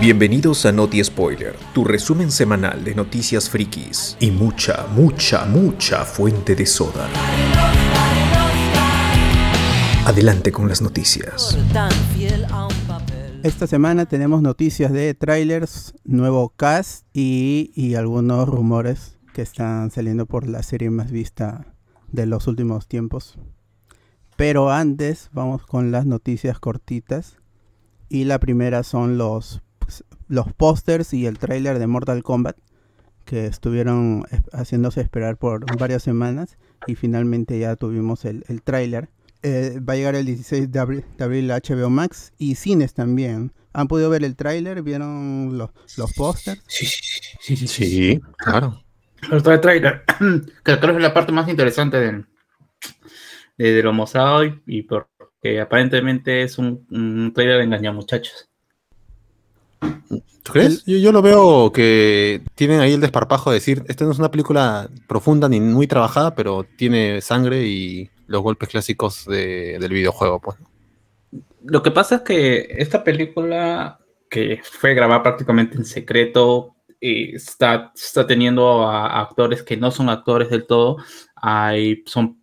Bienvenidos a Noti Spoiler, tu resumen semanal de noticias frikis y mucha, mucha, mucha fuente de soda. Adelante con las noticias. Esta semana tenemos noticias de trailers, nuevo cast y, y algunos rumores que están saliendo por la serie más vista de los últimos tiempos. Pero antes vamos con las noticias cortitas. Y la primera son los, pues, los pósters y el tráiler de Mortal Kombat. Que estuvieron haciéndose esperar por varias semanas. Y finalmente ya tuvimos el, el tráiler. Eh, va a llegar el 16 de abril, de abril a HBO Max y cines también. ¿Han podido ver el tráiler? ¿Vieron los, los pósters? Sí, sí, sí, sí, claro. El tráiler, que creo que es la parte más interesante de, de, de lo mostrado y, y porque aparentemente es un, un trailer de engañar muchachos. ¿Tú crees? Yo, yo, lo veo que tienen ahí el desparpajo de decir, esta no es una película profunda ni muy trabajada, pero tiene sangre y los golpes clásicos de, del videojuego, pues. Lo que pasa es que esta película, que fue grabada prácticamente en secreto, eh, está, está teniendo a, a, actores que no son actores del todo, hay, son,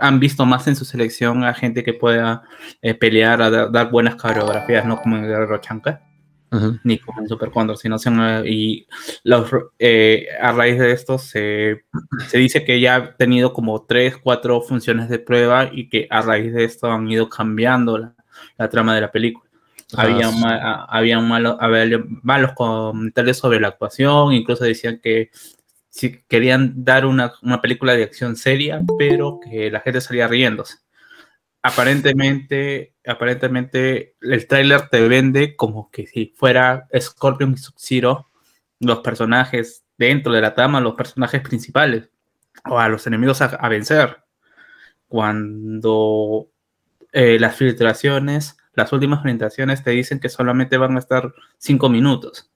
han visto más en su selección a gente que pueda eh, pelear, a dar, dar, buenas coreografías, no como en Guerrero Chanca. Uh -huh. ni como en Super Condor, sino son, y los, eh, a raíz de esto se, se, dice que ya ha tenido como tres, cuatro funciones de prueba y que a raíz de esto han ido cambiando la, la trama de la película. Ah, había, sí. ma, había, malo, había malos comentarios sobre la actuación, incluso decían que si querían dar una, una película de acción seria, pero que la gente salía riéndose aparentemente, aparentemente el tráiler te vende como que si fuera Scorpion y Sub-Zero los personajes dentro de la trama, los personajes principales o a los enemigos a, vencer. Cuando eh, las filtraciones, las últimas presentaciones te dicen que solamente van a estar cinco minutos.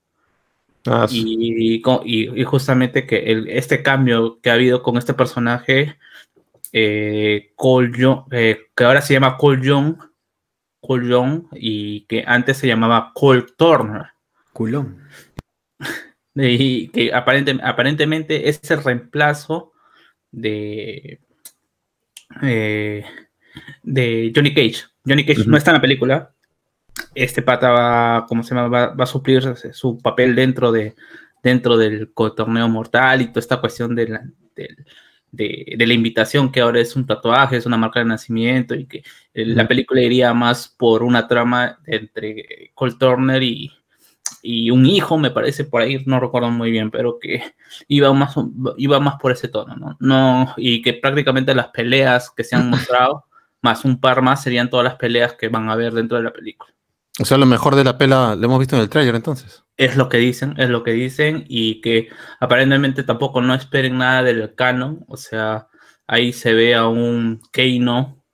Ah, sí. y, y, y, justamente que el, este cambio que ha habido con este personaje eh, Cole Young, eh, que ahora se llama Cole Young, Cole Young, y que antes se llamaba Cole Turner. Culón. Y que aparente, aparentemente es el reemplazo de, eh, de Johnny Cage. Johnny Cage uh -huh. no está en la película. Este pata va, ¿cómo se llama? Va, va a suplir su papel dentro de dentro del torneo mortal y toda esta cuestión de la, de, la invitación, que ahora es un tatuaje, es una marca de nacimiento, y que la película iría más por una trama entre Cole Turner y, y, un hijo, me parece, por ahí, no recuerdo muy bien, pero que iba más, iba más por ese tono, ¿no? no y que prácticamente las peleas que se han mostrado, más un par más, serían todas las peleas que van a ver dentro de la película. O sea, lo mejor de la pela lo hemos visto en el trailer entonces. Es lo que dicen, es lo que dicen, y que aparentemente tampoco no esperen nada del canon. O sea, ahí se ve a un Keino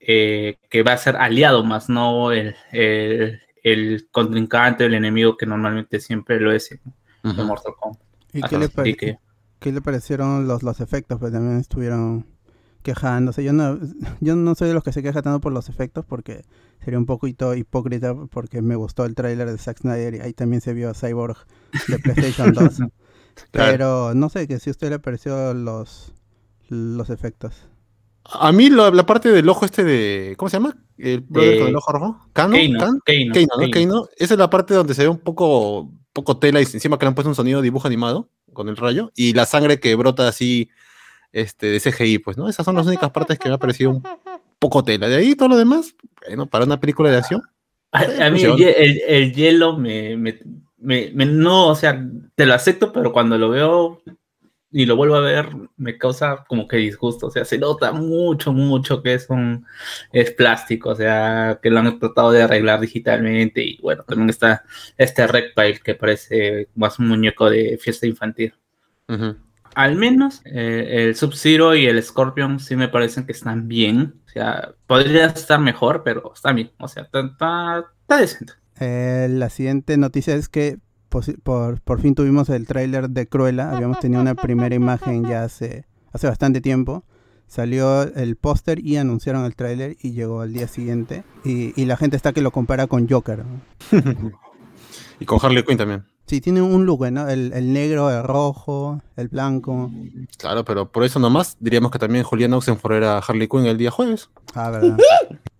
eh, que va a ser aliado más, no el, el, el, contrincante, el enemigo que normalmente siempre lo es en, uh -huh. Mortal Kombat. ¿Y qué le, que... qué le, parecieron los, los efectos? Pues también estuvieron quejándose. Yo no, yo no soy de los que se quejan tanto por los efectos porque sería un poquito hipócrita porque me gustó el tráiler de Zack Snyder y ahí también se vio a Cyborg de PlayStation 2. claro. Pero no sé, que si a usted le pareció los, los efectos. A mí la, la, parte del ojo este de... ¿Cómo se llama? El brother con el ojo rojo. ¿Cano? Keino, ¿Can? Keino, Keino, ¿no? Keino. Esa es la parte donde se ve un poco, poco tela y encima que le han puesto un sonido de dibujo animado con el rayo y la sangre que brota así este, de CGI, pues, ¿no? Esas son las únicas partes que me ha parecido un poco tela. De ahí todo lo demás, bueno, para una película de acción. A, a mí el, el, el, hielo me, me, me, me, no, o sea, te lo acepto, pero cuando lo veo y lo vuelvo a ver, me causa como que disgusto. O sea, se nota mucho, mucho que es un es plástico, o sea, que lo han tratado de arreglar digitalmente. Y bueno, también está este Reptile que parece más un muñeco de fiesta infantil. Uh -huh al menos eh, el Sub-Zero y el Scorpion sí me parecen que están bien. O sea, podría estar mejor, pero está bien. O sea, está, está, está decente. Eh, la siguiente noticia es que por, por, por fin tuvimos el tráiler de Cruella. Habíamos tenido una primera imagen ya hace, hace bastante tiempo. Salió el póster y anunciaron el tráiler y llegó al día siguiente. Y, y, la gente está que lo compara con Joker. Y con Harley Quinn también. Sí, tiene un look, ¿no? El, el negro, el rojo, el blanco. Claro, pero por eso nomás diríamos que también Julián Oxenford era Harley Quinn el día jueves. Ah, verdad.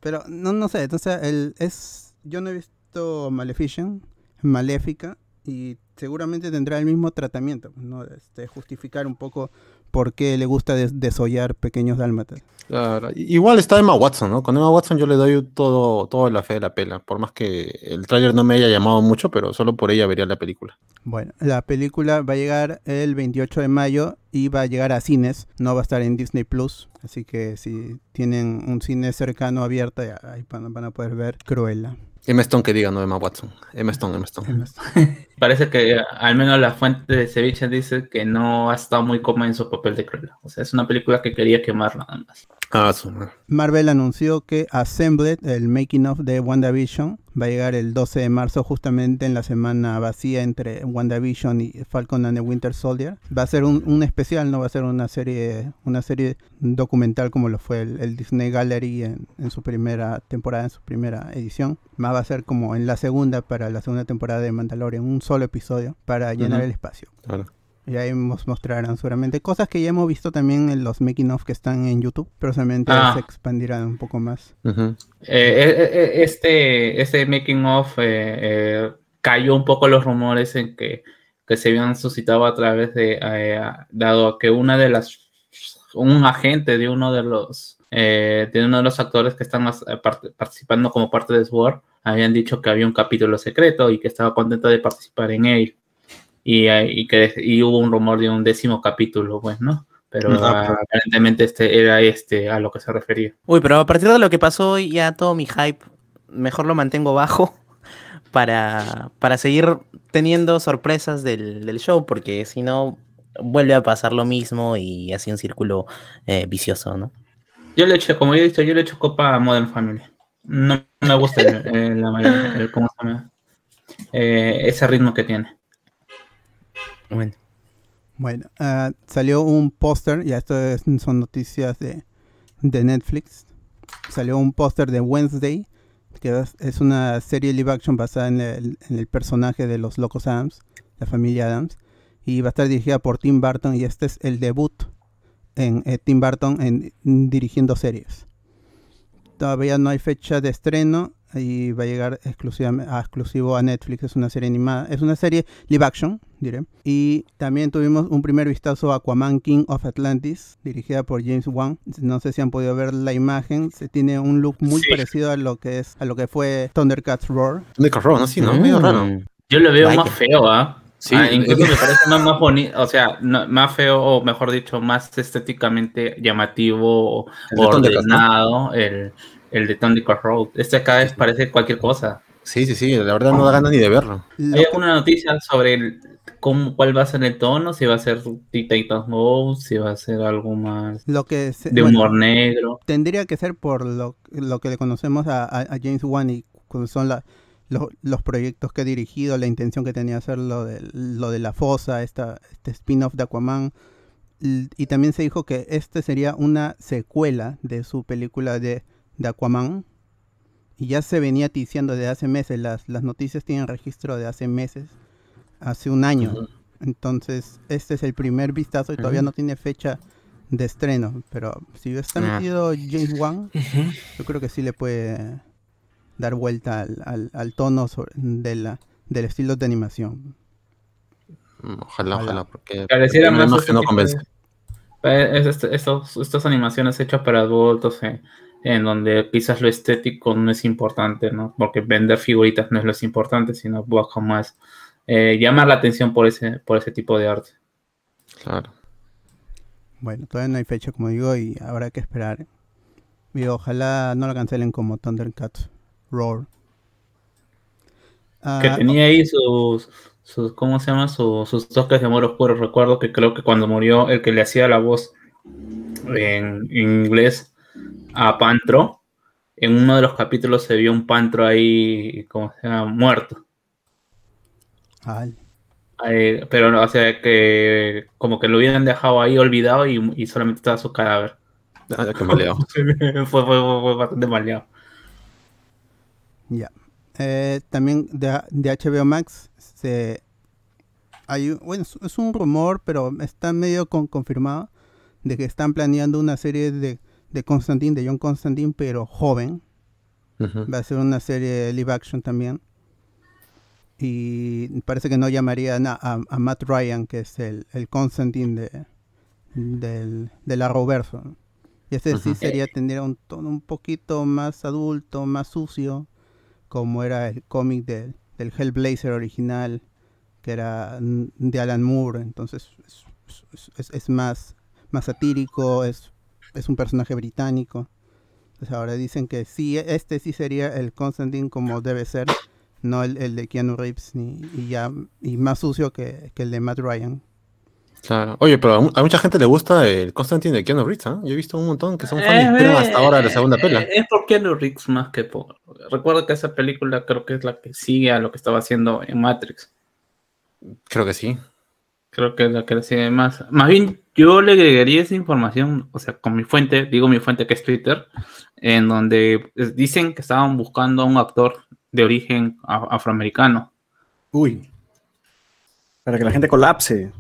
Pero no, no sé, entonces el, es, yo no he visto Maleficent, Maléfica, y seguramente tendrá el mismo tratamiento, ¿no? Este, justificar un poco por qué le gusta des- desollar pequeños dálmatas. Claro. Igual está Emma Watson, ¿no? Con Emma Watson yo le doy todo, todo la fe de la pela. Por más que el tráiler no me haya llamado mucho, pero solo por ella vería la película. Bueno, la película va a llegar el 28 de mayo y va a llegar a cines, no va a estar en Disney Plus, así que si tienen un cine cercano abierto, ya, ahí van, a poder ver Cruella. Emma Stone que diga, no Emma Watson. Emma Stone, Emma Stone. Parece que al menos la fuente de ceviche dice que no ha estado muy cómoda en su papel de Cruella. O sea, es una película que quería quemar nada más. Ah, su madre. Marvel anunció que Assembled, el making of de WandaVision, va a llegar el 12 de marzo, justamente en la semana vacía entre WandaVision y Falcon and the Winter Soldier. Va a ser un, un especial, no va a ser una serie, una serie documental como lo fue el, el Disney Gallery en, en su primera temporada, en su primera edición. Más va a ser como en la segunda para la segunda temporada de Mandalorian, un solo episodio para llenar el espacio. Claro. Y ahí nos mostrarán seguramente cosas que ya hemos visto también en los making of que están en YouTube, pero solamente Ah. se expandirán un poco más. Eh, eh, eh, este, este making of eh, eh, cayó un poco los rumores en que, que se habían suscitado a través de, eh, dado que una de las, un agente de uno de los, eh, de uno de los actores que están as- eh, part- participando como parte de SWORD, habían dicho que había un capítulo secreto y que estaba contento de participar en él. Y, eh, y que y hubo un rumor de un décimo capítulo, pues, ¿no? Pero Ah, ah, aparentemente este era este a lo que se refería. Uy, pero a partir de lo que pasó hoy, ya todo mi hype, mejor lo mantengo bajo para, para seguir teniendo sorpresas del, del show, porque si no, vuelve a pasar lo mismo y así un círculo eh, vicioso, ¿no? Yo le echo, como yo he dicho, yo le echo copa a Modern Family. No me gusta el, el- la- el- ¿cómo se llama? Eh, ese ritmo que tiene. Bueno. Bueno, ah, salió un póster, ya esto es- son noticias de, de Netflix. Salió un póster de Wednesday, que es, es una serie live action basada en el, en el personaje de los Locos Adams, la familia Adams, y va a estar dirigida por Tim Burton, y este es el debut en eh, Tim Burton en, dirigiendo series. Todavía no hay fecha de estreno y va a llegar exclusivamente a exclusivo a Netflix. Es una serie animada, es una serie live action, diré. Y también tuvimos un primer vistazo a Aquaman King of Atlantis, dirigida por James Wan. No sé si han podido ver la imagen, se tiene un look muy Sí. parecido a lo que es a lo que fue Thundercats Roar. De Row, ¿no? Sí, ¿no? Medio raro. Mm. Yo lo veo Vaya. más feo, ¿ah? Sí, Ah, incluso me parece más, más bonito, o sea, no- más feo, o mejor dicho, más estéticamente llamativo o ordenado el, el de Thundercats Road. Este acá es, parece cualquier cosa. Sí, sí, sí. La verdad no da ganas ni de verlo. Lo ¿Hay alguna noticia sobre el, cómo, cuál va a ser el tono? Si va a ser Titans Go, si va a ser algo más lo que se- de bueno, humor negro. tendría que ser por lo, lo que le conocemos a, a- a James Wan y son la- lo- los proyectos que ha dirigido, la intención que tenía hacer lo de, lo de la fosa, esta, este spin-off de Aquaman. Y también se dijo que este sería una secuela de su película de, de Aquaman. Y ya se venía diciendo desde hace meses, las, las noticias tienen registro de hace meses, hace un año. Entonces, este es el primer vistazo y todavía no tiene fecha de estreno. Pero si está Ah. metido James Wan, yo creo que sí le puede dar vuelta al, al- al tono sobre- de la, del estilo de animación. Ojalá, Ojalá. ojalá, porque Pareciera más este no convence. de- es- este- estos- estas animaciones hechas para adultos eh, en donde quizás lo estético no es importante, ¿no? Porque vender figuritas no es lo es importante, sino busca más eh, llamar la atención por ese, por ese tipo de arte. Claro. Bueno, todavía no hay fecha, como digo, y habrá que esperar. Y ojalá no lo cancelen como Thundercats Roar. Ah, que tenía ahí sus, sus ¿cómo se llama? Su- sus toques de amor oscuro. Recuerdo que creo que cuando murió el que le hacía la voz en, en inglés a Pantro, en uno de los capítulos se vio un Pantro ahí, ¿cómo se llama? Muerto. al- Eh, pero, no, o sea, que como que lo hubieran dejado ahí olvidado y, y solamente estaba su cadáver. Ah, qué maleado. fue, fue- fue- fue bastante maleado. Ya. Eh, también de, de HBO Max se hay bueno es, un rumor pero está medio con- confirmado de que están planeando una serie de, de Constantine de John Constantine pero joven. Va a ser una serie de live action también. Y parece que no llamarían a, a- a Matt Ryan que es el, el Constantine de del, del Arrowverso y este sí sería tendría un tono un poquito más adulto más sucio como era el cómic del, del Hellblazer original que era de Alan Moore entonces es, es- es- es más más satírico es es un personaje británico pues ahora dicen que sí, este sí sería el Constantine como debe ser, no el, el de Keanu Reeves, ni, y ya y más sucio que, que el de Matt Ryan. Claro. Oye, pero a, mu- a mucha gente le gusta el Constantine de Keanu Reeves, ¿ah? Yo he visto un montón que son fans Eh, esperan hasta ahora la segunda eh, pela. Es por Keanu Reeves más que por. Recuerdo que esa película creo que es la que sigue a lo que estaba haciendo en Matrix. Creo que sí. Creo que es la que le sigue más. Más bien, yo le agregaría esa información, o sea, con mi fuente, digo mi fuente que es Twitter, en donde eh, dicen que estaban buscando a un actor de origen afroamericano. Uy. Para que la gente colapse.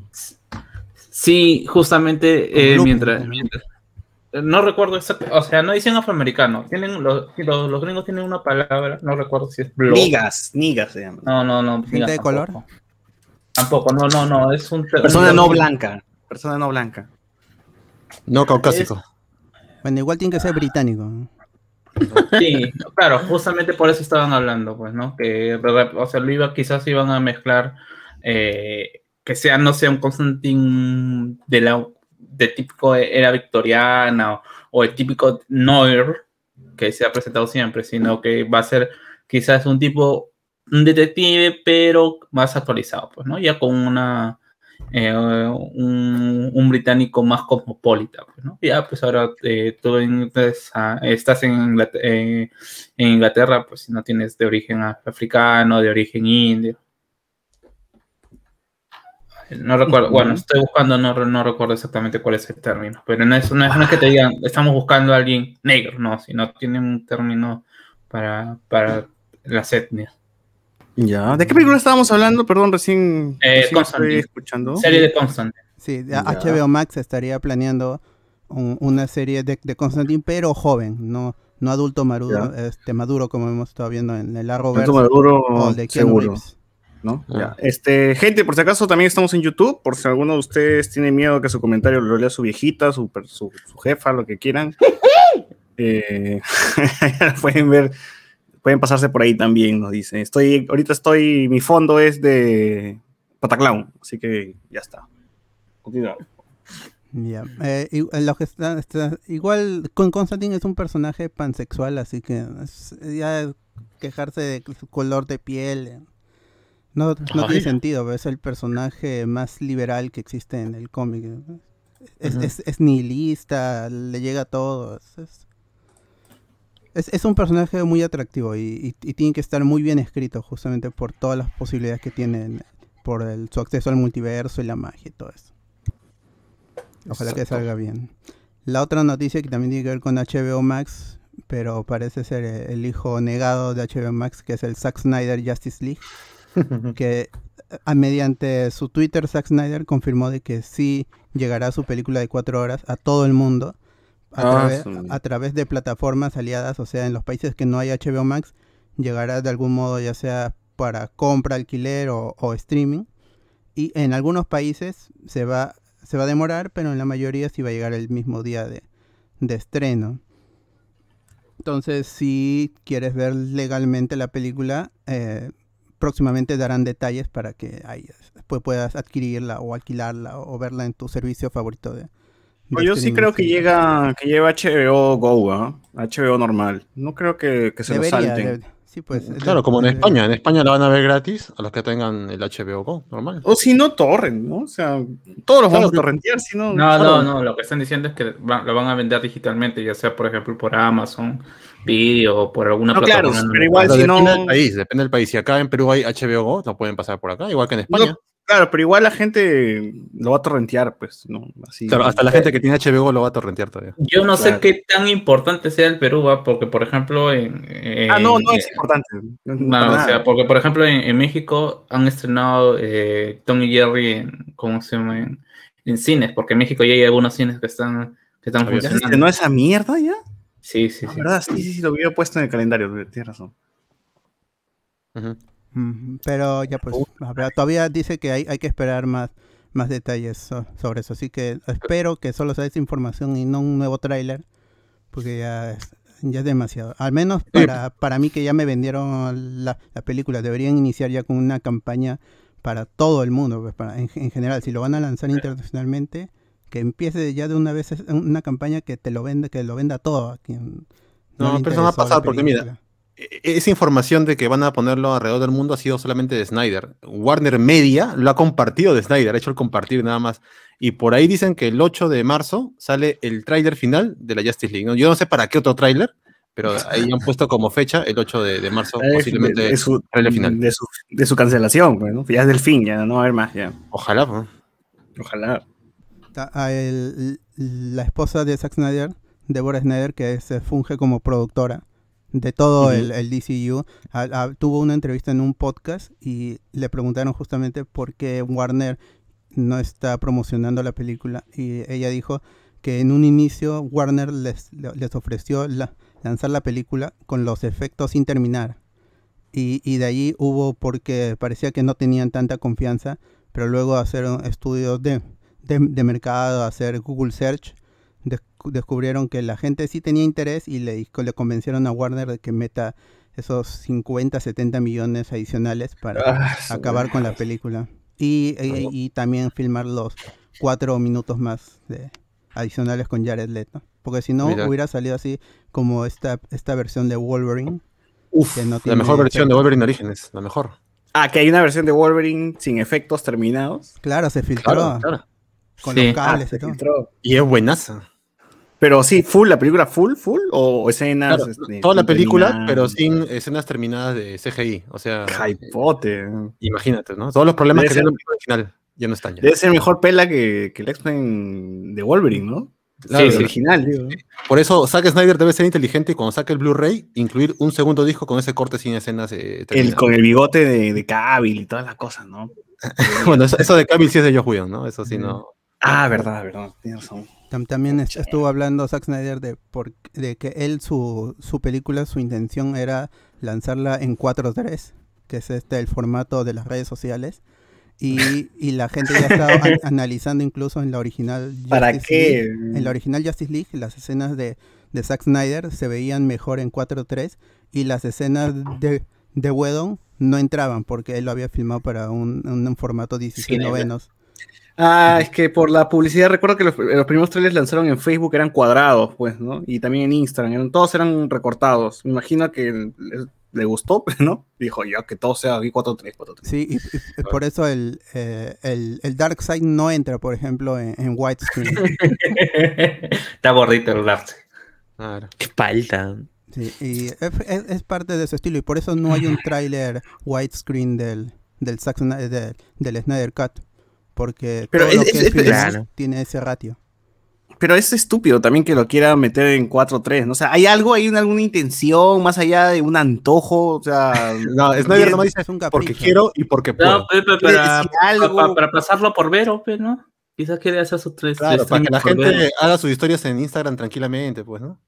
Sí, justamente eh, mientras, eh, No recuerdo exacto, o sea, no dicen afroamericano. Tienen, los, los, los gringos tienen una palabra, no recuerdo si es blog. Nigas, nigas se llama. No, no, no. ¿Gente de tampoco. color? Tampoco, no, no, no. Es un. Persona un- no blanca. Persona no blanca. No caucásico. Bueno, igual tiene que ser británico. Sí, claro, justamente por eso estaban hablando, pues, ¿no? Que, o sea, lo iba, quizás iban a mezclar, eh, que sea, no sea un Constantine de la de típico era victoriana o, el típico Noir que se ha presentado siempre, sino que va a ser quizás un tipo, un detective, pero más actualizado, pues, ¿no? Ya con una, eh, un, británico más cosmopolita, pues, ¿no? Ya, pues ahora eh, tú entonces, ah, estás en Inglaterra, en Inglaterra, pues si no tienes de origen africano, de origen indio. No recuerdo, bueno, estoy buscando, no, no recuerdo exactamente cuál es el término, pero no es, no es, no es que te digan, estamos buscando a alguien negro, no, sino tienen un término para, para las etnias. Ya. ¿De qué película estábamos hablando? Perdón, recién, Eh, recién estoy escuchando. Serie de Constantine. Sí, Ya. HBO Max estaría planeando un- una serie de, de Constantine, pero joven, no, no adulto maduro, este, maduro como hemos estado viendo en el Arrowverse Tanto Maduro, o de seguro. Reeves. ¿No? Ah. Ya. Este, gente, por si acaso también estamos en YouTube, por si alguno de ustedes tiene miedo que su comentario lo lea su viejita, su, per- su, su jefa, lo que quieran. Eh, pueden ver, pueden pasarse por ahí también, nos dice. Estoy, ahorita estoy, mi fondo es de Pataclown, así que ya está. Continuamos. Ya. Eh, y- eh, lo que está, está- igual con Constantine es un personaje pansexual, así que es- ya quejarse de su color de piel eh, no, no tiene sentido, pero es el personaje más liberal que existe en el cómic. Es, es- es nihilista, le llega a todo. Es, es- un personaje muy atractivo y, y- y tiene que estar muy bien escrito justamente por todas las posibilidades que tiene, por el- su acceso al multiverso y la magia y todo eso. Ojalá que salga bien. La otra noticia que también tiene que ver con HBO Max, pero parece ser el hijo negado de HBO Max, que es el Zack Snyder Justice League, que a- mediante su Twitter Zack Snyder confirmó de que sí llegará su película de cuatro horas a todo el mundo a, Ah, través, su- a través de plataformas aliadas, o sea, en los países que no hay HBO Max, llegará de algún modo ya sea para compra, alquiler o, o streaming. Y en algunos países se va, se va a demorar, pero en la mayoría sí va a llegar el mismo día de, de estreno. Entonces, si quieres ver legalmente la película, eh, próximamente darán detalles para que ahí después puedas adquirirla o alquilarla o, verla en tu servicio favorito de, de Pues yo sí streaming. creo que llega, que lleva HBO Go, ¿ah? HBO normal. No creo que, que se Debería, lo salten. debe- sí, pues, Claro, como en España. En España la van a ver gratis a los que tengan el HBO Go, normal. O si no, torrent, ¿no? O sea, todos los vamos Claro. a torrentear, si no. No, no, no, lo que están diciendo es que va- lo van a vender digitalmente, ya sea por ejemplo por Amazon Video o por alguna No, claro, plataforma. pero igual Pero si depende no- del país, depende del país. Si acá en Perú hay HBO Go, lo pueden pasar por acá, igual que en España. Claro, pero igual la gente lo va a torrentear, pues, ¿no? Así. Claro, hasta la gente que tiene HBO lo va a torrentear todavía. Yo no Claro. sé qué tan importante sea el Perú, ¿va? porque por ejemplo en... Ah, no, en- no es importante. No, No, o sea, porque por ejemplo en, en México han estrenado eh, Tom y Jerry en, ¿cómo se llama? En, en cines, porque en México ya hay algunos cines que están, que están Ah, ya. ¿Ya se funcionando. estrenó esa mierda ya? Sí, sí, Ah, sí. ¿Verdad? Sí, sí, sí, lo había puesto en el calendario, tienes razón. Pero ya pues, habrá- todavía dice que hay, hay que esperar más, más detalles so- sobre eso. Así que espero que solo sea esa información y no un nuevo tráiler, porque ya es, ya es demasiado. Al menos para, para mí que ya me vendieron la, la película, deberían iniciar ya con una campaña para todo el mundo, pues, para, en, en general. Si lo van a lanzar internacionalmente, que empiece ya de una vez una campaña que te lo venda, que lo venda todo. A quien No, pero eso no va a pasar porque, mira. E- Esa información de que van a ponerlo alrededor del mundo ha sido solamente de Snyder. Warner Media lo ha compartido de Snyder, ha hecho el compartir nada más. Y por ahí dicen que el 8 de marzo sale el tráiler final de la Justice League. ¿no? Yo no sé para qué otro tráiler, pero ahí han puesto como fecha el 8 de, de marzo, Eh, posiblemente de, de su, tráiler final. de, su, de su cancelación, pues, ¿no? Ya es del fin, ya no va a haber más, ya. Ojalá. pues. Ojalá. Ta- a el- la esposa de Zack Snyder, Deborah Snyder, que se funge como productora de todo el, el DCU, a- a- tuvo una entrevista en un podcast y le preguntaron justamente por qué Warner no está promocionando la película. Y ella dijo que en un inicio Warner les, les ofreció la- lanzar la película con los efectos sin terminar. Y, y de ahí hubo porque parecía que no tenían tanta confianza pero luego hacer estudios de, de, de mercado, hacer Google Search, descu- descubrieron que la gente sí tenía interés y le, le convencieron a Warner de que meta esos 50, 70 millones adicionales para Ah, acabar con la película. Y, y- y también filmar los cuatro minutos más de, adicionales con Jared Leto. Porque si no, Mira. hubiera salido así como esta, esta versión de Wolverine. Uf, que no la mejor versión de. Wolverine Orígenes, la mejor. Ah, que hay una versión de Wolverine sin efectos terminados. Claro, se filtró Claro, claro. Con Sí. los cables Ah, y todo. Y es buenaza. Pero sí, full, la película full, full, o escenas. Claro, este, toda la película, pero sin escenas terminadas de CGI. O sea, Hypote. imagínate, ¿no? Todos los problemas Debe que ser- tiene la película original ya no están ya. Debe ser mejor pela que, que el X-Men de Wolverine, ¿no? Claro, el sí. original, digo. Por eso Zack Snyder debe ser inteligente y cuando saque el Blu-ray, incluir un segundo disco con ese corte sin escenas. eh, El, terminadas. con el bigote de, de Cavill y todas las cosas, ¿no? bueno, eso, eso de Cavill sí es de Joe Whedon, ¿no? Eso sí no. Ah, verdad, verdad. Tienes razón. Tam- También es- estuvo hablando Zack Snyder de, por, de que él, su, su película, su intención era lanzarla en 4.3, que es este el formato de las redes sociales. Y, y la gente ya estaba an- analizando incluso en la original ¿Para Justice qué? League- en la original Justice League, las escenas de, de Zack Snyder se veían mejor en 4.3 y las escenas de, de Whedon no entraban porque él lo había filmado para un, un formato 16 Cine, novenos. Ah, es que por la publicidad, recuerdo que los, los primeros trailers lanzaron en Facebook eran cuadrados, pues, ¿no? Y también en Instagram, eran- todos eran recortados. Me imagino que le, le gustó, ¿no? Dijo, ya que todo sea aquí 4-3, 4-3. Sí, y, y por eso el, eh, el, el Dark Side no entra, por ejemplo, en, en widescreen. Está gordito el arte. Claro. Qué falta. Sí, y es, es- es parte de su estilo y por eso no hay un tráiler widescreen del, del, Zack Snyder- del, del Snyder Cut. Porque Pero todo es- lo que es- es- Claro. tiene ese ratio. Pero es estúpido también que lo quiera meter en 4-3, ¿no? O sea, ¿hay algo, hay una- alguna intención más allá de un antojo? O sea, No, Snyder nomás dice Es un porque quiero y porque puedo. No, quiere para, decir algo. para, para pasarlo por Vero, pues, ¿no? Quizás quiere hacer sus tres. Claro, tres para que la gente Vero. haga sus historias en Instagram tranquilamente, pues, ¿no?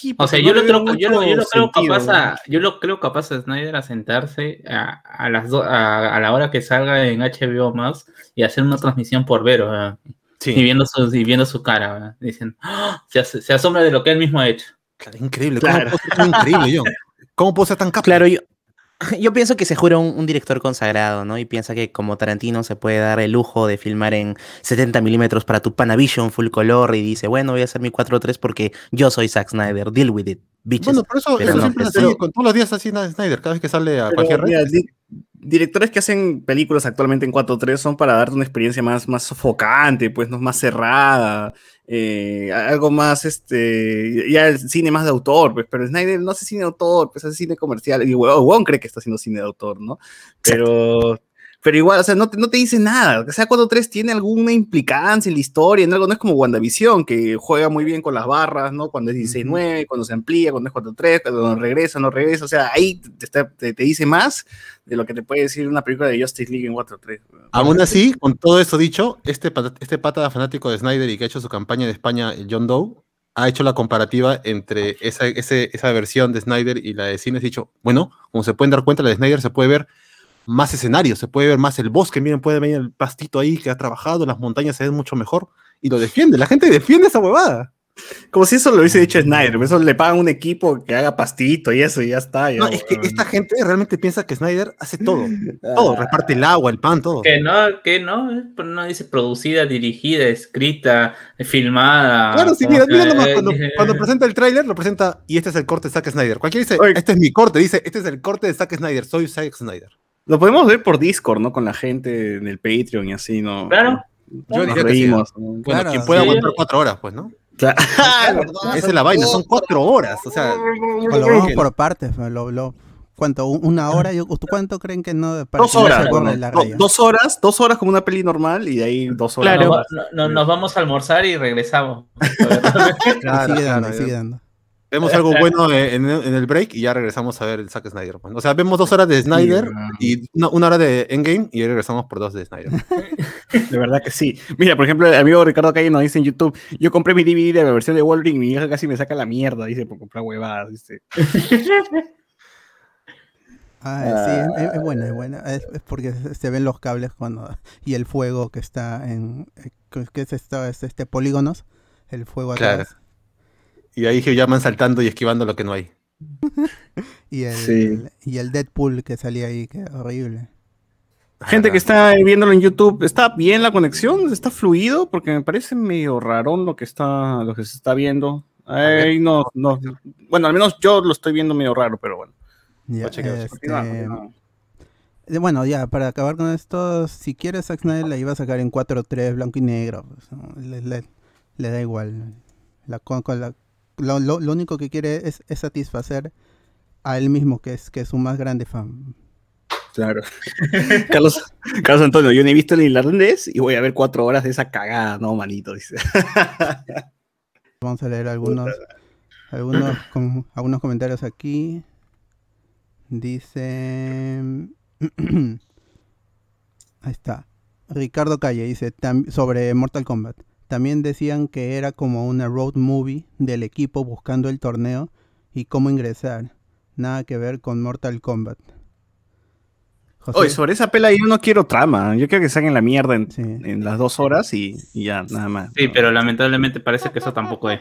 Sí, O sea, porque yo no lo creo, yo lo, yo lo creo sentido, capaz ¿no? a, yo lo creo capaz a Snyder a sentarse a, a las do- a, a la hora que salga en HBO más y hacer una transmisión por Vero, ¿verdad? y viendo su, y viendo su cara, ¿verdad? dicen, ¡Ah! se, se asombra de lo que él mismo ha hecho. Claro, increíble. ¿Cómo Claro. puedo ser tan increíble, yo? ¿Cómo puedo ser tan capaz? Claro, yo, yo pienso que se jura un, un director consagrado, ¿no? Y piensa que como Tarantino se puede dar el lujo de filmar en 70 milímetros para tu Panavision full color y dice, bueno, voy a hacer mi 4.3 porque yo soy Zack Snyder, deal with it, bitches. Bueno, por eso, Pero eso no, siempre es pero- así, con todos los días así Snyder, cada vez que sale a Pero, cualquier red. mira, di- directores que hacen películas actualmente en 4.3 son para darte una experiencia más, más sofocante, pues, no más cerrada, eh, algo más, este, ya el cine más de autor, pues, pero Snyder no hace cine de autor, pues hace cine comercial, y Wong cree que está haciendo cine de autor, ¿no? Pero, Pero igual, o sea, no te, no te dice nada. O sea, cuando 3 tiene alguna implicancia en la historia, en algo, no es como WandaVision, que juega muy bien con las barras, ¿no? Cuando es 16-9, cuando se amplía, cuando es 4-3, cuando regresa, no regresa. O sea, ahí te, está- te- te dice más de lo que te puede decir una película de Justice League en 4-3. Aún así, con todo eso dicho, este, pata- este pata fanático de Snyder y que ha hecho su campaña en España, John Doe, ha hecho la comparativa entre esa, ese- esa versión de Snyder y la de cines. Ha dicho, bueno, como se pueden dar cuenta, la de Snyder se puede ver más escenarios, se puede ver más el bosque, miren, puede ver el pastito ahí que ha trabajado, las montañas se ven mucho mejor. Y lo defiende, la gente defiende esa huevada. Como si eso lo hubiese dicho Snyder. Eso le pagan un equipo que haga pastito y eso, y ya está. ya, No, es que esta gente realmente piensa que Snyder hace todo. Todo, reparte el agua, el pan, todo. Que no, que no, eh, pero no dice producida, dirigida, escrita, filmada. Claro, sí, mira, mira nomás, eh, cuando, eh, cuando presenta el tráiler, lo presenta y este es el corte de Zack Snyder. Cualquiera dice, Oye. este es mi corte, dice, este es el corte de Zack Snyder, soy Zack Snyder. Lo podemos ver por Discord, ¿no? Con la gente en el Patreon y así, ¿no? Claro. Yo Nos diría que sí. Bueno, Claro, quien pueda sí. aguantar cuatro horas, pues, ¿no? Claro. Esa es la vaina, son cuatro horas, o sea, O lo vemos por partes. Lo, lo- ¿Cuánto? ¿Un- ¿Una hora? Yo- ¿tú ¿Cuánto creen que no? para Dos horas. borre ¿no? la Do- raya? dos horas, dos horas como una peli normal y de ahí dos horas. Claro. No- no- nos vamos a almorzar y regresamos. Y claro, sigue dando, claro, sigue dando. Vemos algo bueno en, en el break y ya regresamos a ver el Zack Snyder. O sea, vemos dos horas de Snyder y una, una hora de Endgame y regresamos por dos de Snyder. De verdad que sí. Mira, por ejemplo, el amigo Ricardo Calle nos dice en YouTube, yo compré mi DVD de la versión de Wolverine y mi hija casi me saca la mierda, dice, por comprar huevadas, dice. Ah, sí, es, es buena, es buena. Es, es porque se- ven los cables cuando y el fuego que está en eh, que es esto, es este polígonos, el fuego Claro. Y ahí llaman saltando y esquivando lo que no hay. y el Sí. y el Deadpool que salía ahí, que horrible. Gente que está viéndolo en YouTube, ¿está bien la conexión? ¿Está fluido? Porque me parece medio rarón lo que está, lo que se está viendo. Ay, no, no. Bueno, al menos yo lo estoy viendo medio raro, pero bueno. Ya, este, bueno, ya, para acabar con esto, si quieres Zack Snyder la iba a sacar en 4.3, blanco y negro. pues, le, le- le da igual. La, con- con la- lo, lo- lo único que quiere es, es satisfacer a él mismo, que es, que es su más grande fan. Claro. Carlos, Carlos Antonio, yo no he visto el irlandés y voy a ver cuatro horas de esa cagada, no, manito, dice. Vamos a leer algunos, algunos, com- algunos comentarios aquí. Dice... Ahí está. Ricardo Calle dice sobre Mortal Kombat. También decían que era como una road movie del equipo buscando el torneo y cómo ingresar. Nada que ver con Mortal Kombat. José, Oye, sobre esa pela yo no quiero trama. Yo quiero que saquen la mierda en, Sí. en las dos horas y, y ya, nada más. Sí, pero lamentablemente parece que eso tampoco es.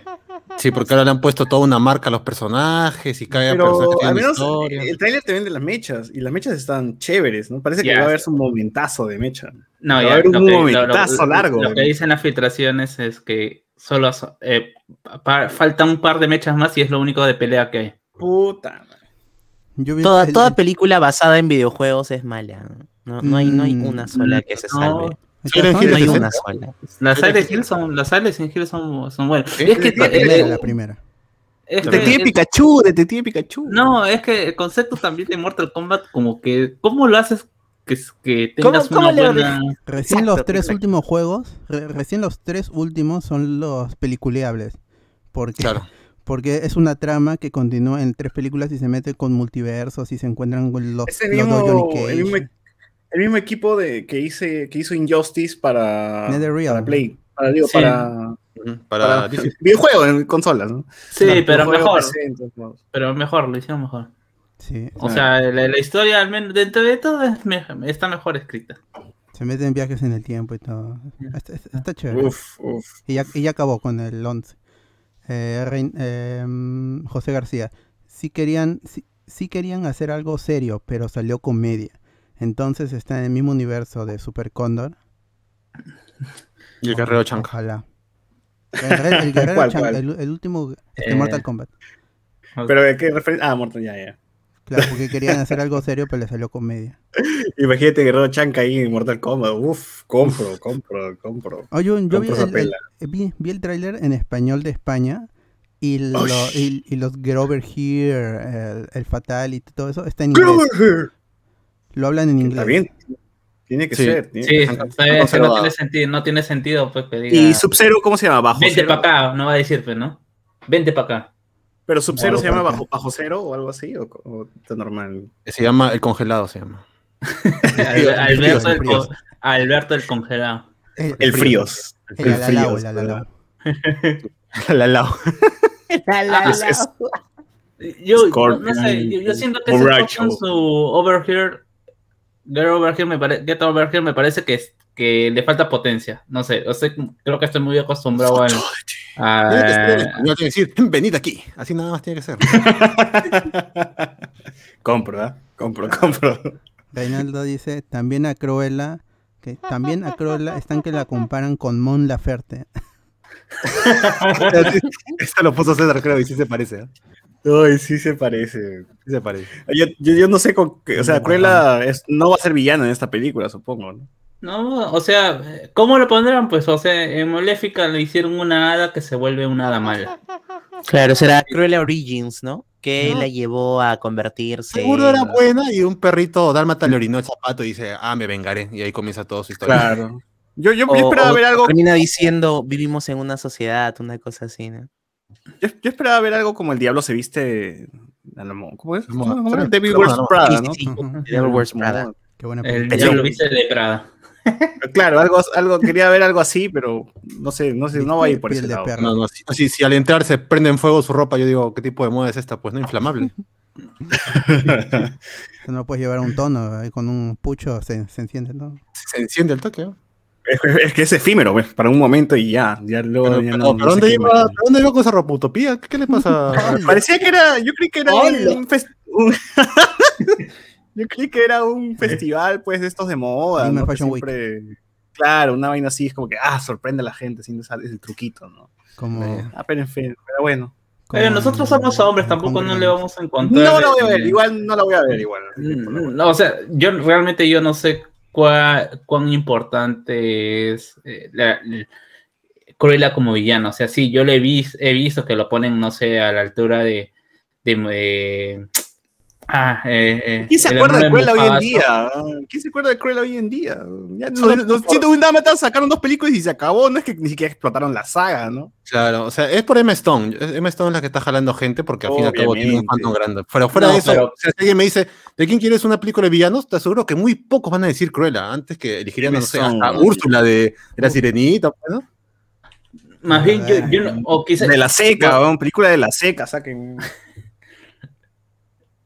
Sí, porque ahora le han puesto toda una marca a los personajes y cada personaje al menos historia. el trailer te vende las mechas y las mechas están chéveres, ¿no? Parece que va a haber un momentazo de mecha. No, Va a haber un que- momentazo lo- largo. Lo que dicen las filtraciones es que solo so- eh, pa- falta un par de mechas más y es lo único de pelea que hay. Puta. madre. yo vi Toda, toda el- película basada en videojuegos es mala. No, no, hay, no hay Mm, una sola que se salve. No hay es una sola. Las Silent Hill. Son, las Silent Hill son, son buenas. Es que, la primera, la primera. es que- Detective Pikachu, Detective Pikachu. no, es que el concepto también de Mortal Kombat, como que, ¿cómo lo haces que, que ¿Cómo- tengas cómo una le buena... Recién Exacto, los tres últimos juegos, re- recién los tres últimos son los peliculeables. Porque, Claro. porque es una trama que continúa en tres películas y se mete con multiversos y se encuentran con los, los mismo, dos Johnny Cage. el mismo, el mismo equipo de, que, hice, que hizo Injustice para, Play. Para, digo, Sí. para, Ujú, Para, para DC. videojuego en consolas, ¿no? Sí, pero mejor, pero mejor, lo hicieron mejor. Sí, O sea, la, la historia, al menos dentro de todo, es me- está mejor escrita. se meten viajes en el tiempo y todo. Está, está- está chévere. Uf, uf. Y ya, y ya acabó con el 11. Eh, Rein- em, José García. Sí querían, sí, sí querían hacer algo serio, pero salió comedia. Entonces está en el mismo universo de Super Cóndor. Y el guerrero Chanca. Ojalá. El, guerrero- el guerrero ¿Cuál, Chan- cuál? el- el último este, Eh. Mortal Kombat. Pero de qué referencia. Ah, muerto, ya, ya. Claro, porque querían hacer algo serio, pero le salió comedia. Imagínate Guerrero Chanca ahí en Mortal Kombat. Uf, compro, compro, compro. Oye, yo, yo vi, Compro el, el- pela. vi, vi el tráiler en español de España y, lo- y, y los Get Over Here, el, el Fatality, todo eso está en inglés. Grover. Lo hablan en inglés. Está bien. Tiene que Sí. ser. tiene Sí, que ser. no tiene sentido, no tiene sentido, pues, que diga, ¿Y Sub-Zero cómo se llama? ¿Bajo vente cero? para acá, no va a decir, pues, ¿no? Vente para acá. ¿Pero Sub-Zero se llama bajo, bajo cero o algo así? ¿O, o está normal? Se llama El Congelado, se llama. Al- Alberto, el el, frío. co- Alberto el congelado. El fríos. El fríos. el alalao. La lao. Ah, Es- es- Yo, no Scorpion, sé, yo, yo siento que borracho. con su Over Here, Get Over Here me, pare- Get Over Here me parece que, es- que le falta potencia. No sé, o sea, creo que estoy muy acostumbrado a- español, tiene que decir, venid aquí. Así nada más tiene que ser. compro, ¿ah? Compro, compro. Reinaldo dice, también a Cruella, que también a Cruella están que la comparan con Mon Laferte. Esto lo puso César, creo, y sí se parece. ¿eh? Ay, sí se parece. Sí se parece. Yo, yo, yo no sé con qué. O sea, Cruella es, no va a ser villana en esta película, supongo, ¿no? No, o sea, ¿cómo lo pondrán? Pues, o sea, en Maléfica le hicieron una hada que se vuelve una hada mala. Claro, será Cruella Origins, ¿no? Que No. la llevó a convertirse. Seguro era en- buena y un perrito dálmata le orinó el zapato y dice, ah, me vengaré. Y ahí comienza toda su historia. Claro. Yo, yo, yo O- esperaba o ver algo. Termina diciendo, vivimos en una sociedad, una cosa así, ¿no? Yo, yo esperaba ver algo como el diablo se viste. ¿Cómo es? La ¿Cómo moda. es? David La Wears. Prada, ¿no? Devil Wears Prada. Qué buena El película. diablo viste de Prada. Claro, algo, algo, quería ver algo así, pero no sé, no sé, no va a ir por ese de lado. perro. No, no, si, si- si al entrar se prende en fuego su ropa, yo digo, ¿qué tipo de moda es esta? Pues no inflamable. No puedes llevar un tono, ahí con un pucho se, se enciende, ¿no? Se enciende el toque. ¿no? Es, es que es efímero, pues, para un momento y ya, ya luego Pero, ya pero- no- ¿pero ¿dónde, iba. ¿pero ¿Dónde iba con esa ropa? ¿Utopía? ¿Qué, qué le pasa? Parecía que era, yo creí que era un, un- yo creí que era un festival, pues, de estos de moda, Anime ¿no? Week. Claro, una vaina así es como que, ah, sorprende a la gente haciendo ese truquito, ¿no? Como, Ah, pero en fin, pero bueno. como Pero nosotros somos hombres, tampoco no le vamos a encontrar. No la voy a ver, eh, igual no la voy a ver igual. No, o sea, yo realmente yo no sé cuá- cuán importante es eh, la, la- Cruella como villano. O sea, sí, yo le he, he visto que lo ponen, no sé, a la altura de. de, ah, eh, eh, ¿Quién se acuerda de Cruella hoy en día? ¿Quién se acuerda de Cruella hoy en día? Ya, no, no, un Dálmata sacaron dos películas y se acabó. No es que ni siquiera explotaron la saga, ¿no? Claro, o sea, es por Emma Stone. Emma Stone es la que está jalando gente porque al fin y al cabo tiene un fandom grande. Pero fuera No, de eso, pero- o sea, si alguien me dice, ¿de quién quieres una película de villanos? Te aseguro que muy pocos van a decir Cruella. Antes que elegirían, no sé, Stone. Úrsula de, de la Sirenita, ¿no? Más bien, yo, yo no- o quizá- De la seca, weón, película de la seca, saquen.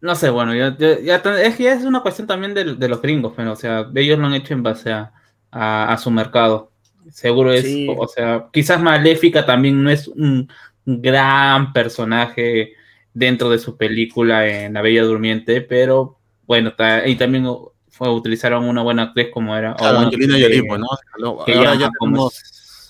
No sé, bueno, ya, ya- ya es que ya es una cuestión también de, de los gringos, pero, o sea, ellos lo han hecho en base a, a- a su mercado. Seguro es, Sí. o sea, quizás Maléfica también no es un gran personaje dentro de su película en La Bella Durmiente, pero bueno, ta- y también fue, utilizaron una buena actriz como era. Claro, Angelina Jolie, pues, ¿no? Que ahora ya tenemos-.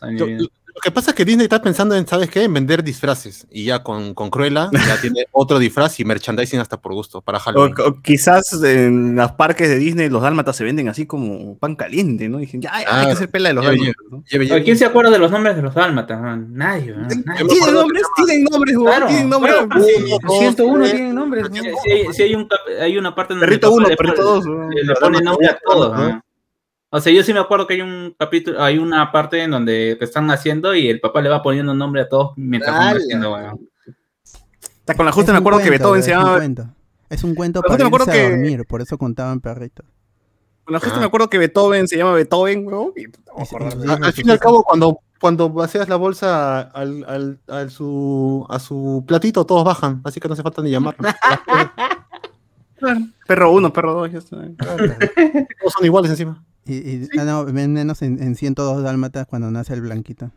Lo que pasa es que Disney está pensando en, ¿sabes qué? En vender disfraces. Y ya con, con Cruella ya tiene otro disfraz y merchandising hasta por gusto para O, Halloween. o quizás en los parques de Disney los dálmatas se venden así como pan caliente, ¿no? Dicen, ya, hay Ah, que hacer pela de los lleve, dálmatas. ¿no? Lleve, Oye, lleve. ¿Quién se acuerda de los nombres de los dálmatas? man? Nadie, man, nadie. Tienen nombres, tienen nombres, Claro, tienen nombres. claro, sí. Uno, dos, 101 tres. tienen nombres. ¿no? Sí hay, un hay una parte en donde Perrito el papá 1, le perrito pone- 2. weón. le, le pone nombre a todos. O sea, yo sí me acuerdo que hay un capítulo, hay una parte en donde te están haciendo y el papá le va poniendo nombre a todos mientras van ¡Hala! haciendo, weón. Hasta con la Es justa me acuerdo que Beethoven se es un llamaba. cuento. Es un cuento para me acuerdo irse a que- dormir, por eso contaban perritos. Con la justa Ah. me acuerdo que Beethoven se llama Beethoven, weón. y- no al fin y al cabo, cuando, cuando vacías la bolsa al, al- al su, a su platito, todos bajan, así que no hace falta ni llamarlo. Perro 1, perro 2, ya está. todos son iguales encima. Y, y ah, no, ven menos en, en 102 dálmatas cuando nace el blanquito.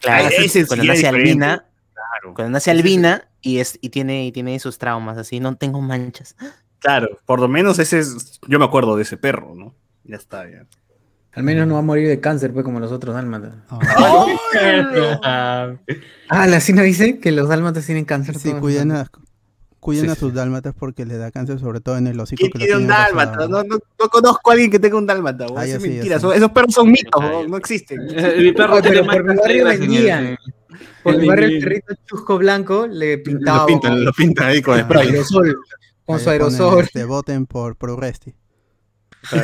Claro, Ah, cuando nace. Albina, Claro. cuando nace Albina y es y tiene y tiene sus traumas así, no tengo manchas. Claro, por lo menos ese es. Yo me acuerdo de ese perro, ¿no? Ya está, ya. Al menos no va a morir de cáncer, pues, como los otros dálmatas. Ah, Ah, la Cina dice que los dálmatas tienen cáncer. sí, todos. Cuiden Sí, a sus sí. dálmatas porque le da cáncer, sobre todo en el hocico. ¿Quién que tiene un tienen dálmata? No, no, no conozco a alguien que tenga un dálmata. Ah, es sí, mentira. son- esos perros son mitos, weón, no existen. Mi perro tiene por mi barrio vendían. Por mi el- barrio el perrito chusco blanco le pintaba Lo pintan, lo pintan ahí con spray. aerosol. Con su aerosol. este, voten por Progresti.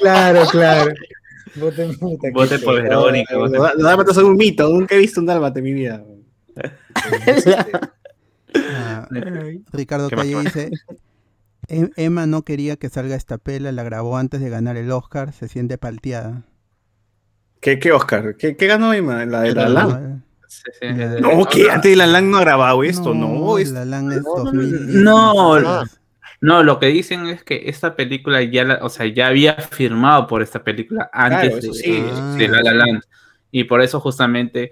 Claro, claro. Voten puta. Vote por Verónica. Los dálmatas son un mito, nunca he visto un dálmata en mi vida. Ah, Ricardo ¿Qué más, Calle dice, "Em- Emma no quería que salga esta pela, la grabó antes de ganar el Oscar, se siente palteada. ¿Qué, qué Oscar? ¿Qué, qué ganó Emma? ¿La de la sí, sí, sí. No, que antes de la LAN no ha grabado esto, no. es- La LAN es no, 2016. no. No, lo que dicen es que esta película ya, la, o sea, ya había firmado por esta película antes Claro, de, sí. de La La Land. Y por eso justamente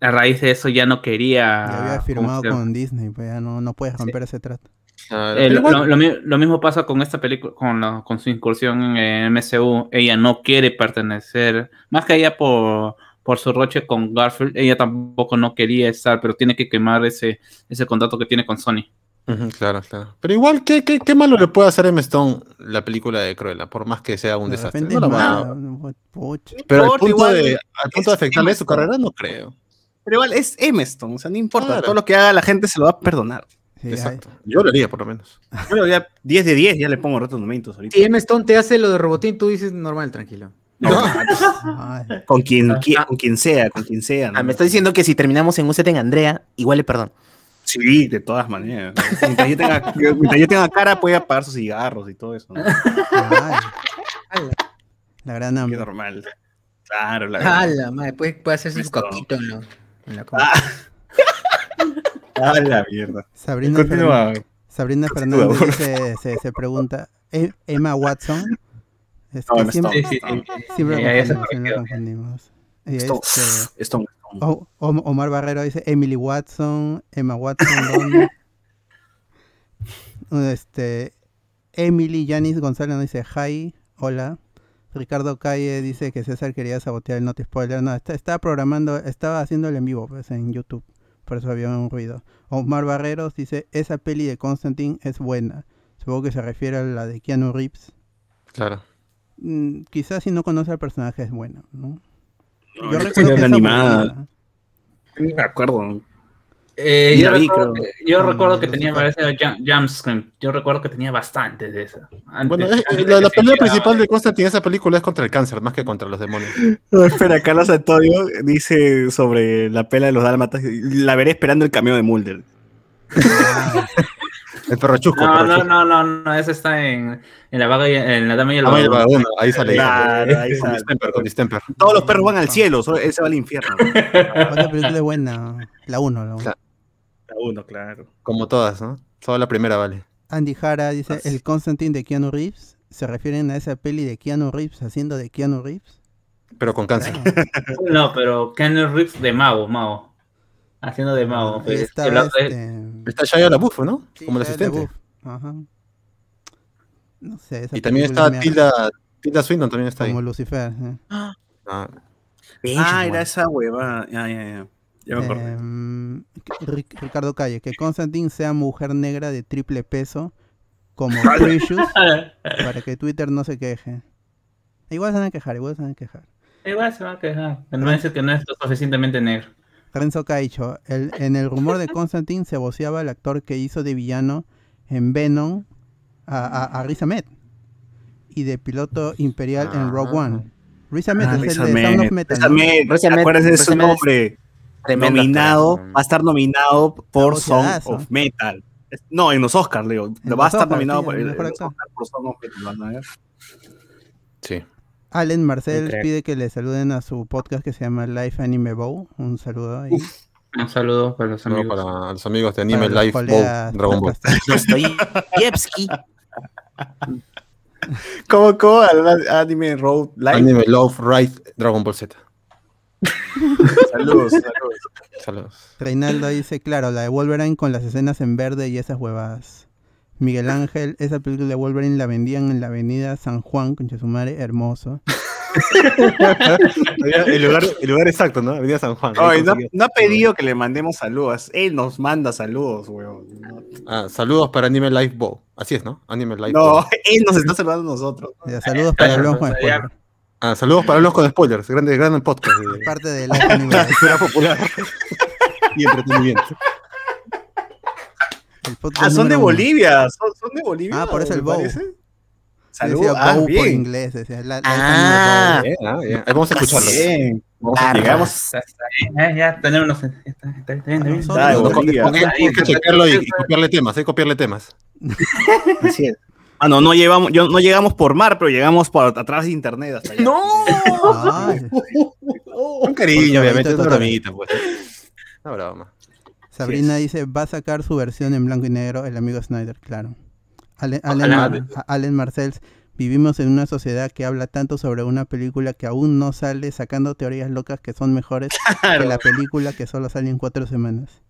a raíz de eso ya no quería... Ya había ¿cómo firmado con Disney, pues ya no, no puedes romper ese trato. Eh, lo, lo- lo mi- lo mismo pasa con esta película, con, la- con su incursión en MCU. Ella no quiere pertenecer, más que ella por, por su roche con Garfield, ella tampoco no quería estar, pero tiene que quemar ese, ese contrato que tiene con Sony. Claro, claro. Pero igual, ¿qué, qué, qué malo le puede hacer a Emma Stone la película de Cruella? Por más que sea un De desastre. No la va a-. Pero al punto, igual, de, al punto de afectarle su carrera, no creo. Pero igual es Emma Stone, o sea, no importa. Claro. Todo lo que haga la gente se lo va a perdonar. Sí, Exacto. Yo lo haría, por lo menos. Bueno, ya 10 de 10, ya le pongo retos momentos ahorita. Si. Stone te hace lo de Robotín, tú dices normal, tranquilo. No, ay, ay. con, quien, qui- con quien sea, con quien sea. ¿no? Ah, me está diciendo que si terminamos en un set en Andrea, igual le perdono. Sí, de todas maneras. ¿no? Mientras yo, tenga, yo- mientras yo tenga cara, puede apagar sus cigarros y todo eso. ¿no? Ay. La gran Qué hambre. normal. Claro, la Ah, la madre, puede, puede hacerse su Esto. caquito en la. Ah. Ah, la mierda. Sabrina, Continúa. Fernández- Sabrina Continúa, Fernández por dice- se, se pregunta, ¿E- Emma Watson? Es que siempre, Sí, sí, sí. siempre Ya, ya se confundimos, siempre este, O- Omar Barrero dice Emily Watson, Emma Watson, ¿dónde? este, Emily Yanis González nos dice hi, hola. Ricardo Calle dice que César quería sabotear el Not Spoiler. No, está, estaba programando, estaba haciendo el en vivo pues, en YouTube. Por eso había un ruido. Omar Barreros dice, esa peli de Constantine es buena. Supongo que se refiere a la de Keanu Reeves. Claro. Mm, quizás si no conoce al personaje es buena, ¿no? No, Yo recuerdo que es animada. me acuerdo. Yo, recuerdo que, tenía no, ese jump. Yo recuerdo que tenía bastantes de esas. bueno, la, la pelea principal de Constantine esa película es contra el cáncer, más que contra los demonios. espera, Carlos Antonio dice sobre la pela de los dálmatas. La veré esperando el cameo de Mulder. Ah, el perro chusco. No, perro no, no, no, no, esa está en, en la vaga y, en la dama el ah, vagabundo. Ahí sale. Claro, ahí sale. Con distemper, Todos los perros van al cielo, solo él se va al infierno. Otra película buena, la 1. La 1 uno, claro. Como todas, ¿no? Solo la primera vale. Andy Jara dice, el Constantine de Keanu Reeves, ¿se refieren a esa peli de Keanu Reeves haciendo de Keanu Reeves? Pero con cáncer. No, pero Keanu Reeves de mago, mago. Haciendo de mago. Y pues, estaba el este, Está Shia LaBeouf, ¿no? sí, Como el asistente. LaBeouf, Ajá. No sé, esa Y también está Tilda, Tilda Swinton, también está ahí. como Lucifer. ¿eh? Ah, Ah, era esa hueva. Ya, ya, ya. Ya me acordé. Ric- Ricardo Calle, que Constantine sea mujer negra de triple peso, como Precious, para que Twitter no se queje. Igual se van a quejar, igual se van a quejar. Igual se va a quejar. No dice que no es lo suficientemente negro. Renzo Caicho, el, en el rumor de Constantine se voceaba el actor que hizo de villano en Venom a, a, a Riz Ahmed y de piloto imperial en Rogue Ah. One. Riz Ahmed Ah, es Riz el de Sound of Metal. Riz ¿no? Ahmed, Riz Ahmed- acuérdense de Riz su es nombre. Tremendo Nominado, actor. va a estar nominado por Song of Metal. No, en los Oscars, Leo. En Lo va a estar nominado sí, por, el Song of Metal. sí. Allen Marcel Increíble. pide que le saluden a su podcast que se llama Life Anime Bow. Un saludo ahí. Un saludo para los amigos. para los amigos de Anime Life Ball, Dragon Ball. ¿Cómo, cómo? Anime Road Live. Anime Love Right Dragon Ball Z. Saludos, saludos. Saludos. Reinaldo dice, claro, la de Wolverine con las escenas en verde y esas huevadas. Miguel Ángel, esa película de Wolverine la vendían en la avenida San Juan, con su madre, hermoso. el, lugar, el lugar exacto, ¿no? Avenida San Juan. Oye, no, ha pedido que le mandemos saludos. Él nos manda saludos, weón. No, Ah, saludos para Anime Life Ball. Así es, ¿no? Anime Life No, Ball. él nos está saludando a nosotros. Ya, saludos para Blon Juan. Ah, saludos para los con spoilers. Grande, gran podcast de Parte de Bow. cultura popular y entretenimiento. Ah, son de uno. Bolivia. Son, son de Bolivia. Ah, por eso el Bow. parece. Salud. Decía Ah, Bow por inglés. Decía, la- la Ah. Bien, ah, bien. Ahí vamos a escucharlo. Bien. Ah, Llegamos. Ya, tenemos. Está, está bien, está bien, está bien. Hay que chequearlo y, y copiarle temas, hay que copiarle temas. Así es. Ah, no, no, llevamos, yo, no llegamos por mar, pero llegamos por atrás de internet hasta allá. Ay, Un cariño, obviamente, Totoro. una bromita, pues. Una broma. Sabrina dice, va a sacar su versión en blanco y negro, el amigo Snyder, claro. Ale- Allen. Mar- Allen Marcells, vivimos en una sociedad que habla tanto sobre una película que aún no sale sacando teorías locas que son mejores que la película que solo sale en cuatro semanas.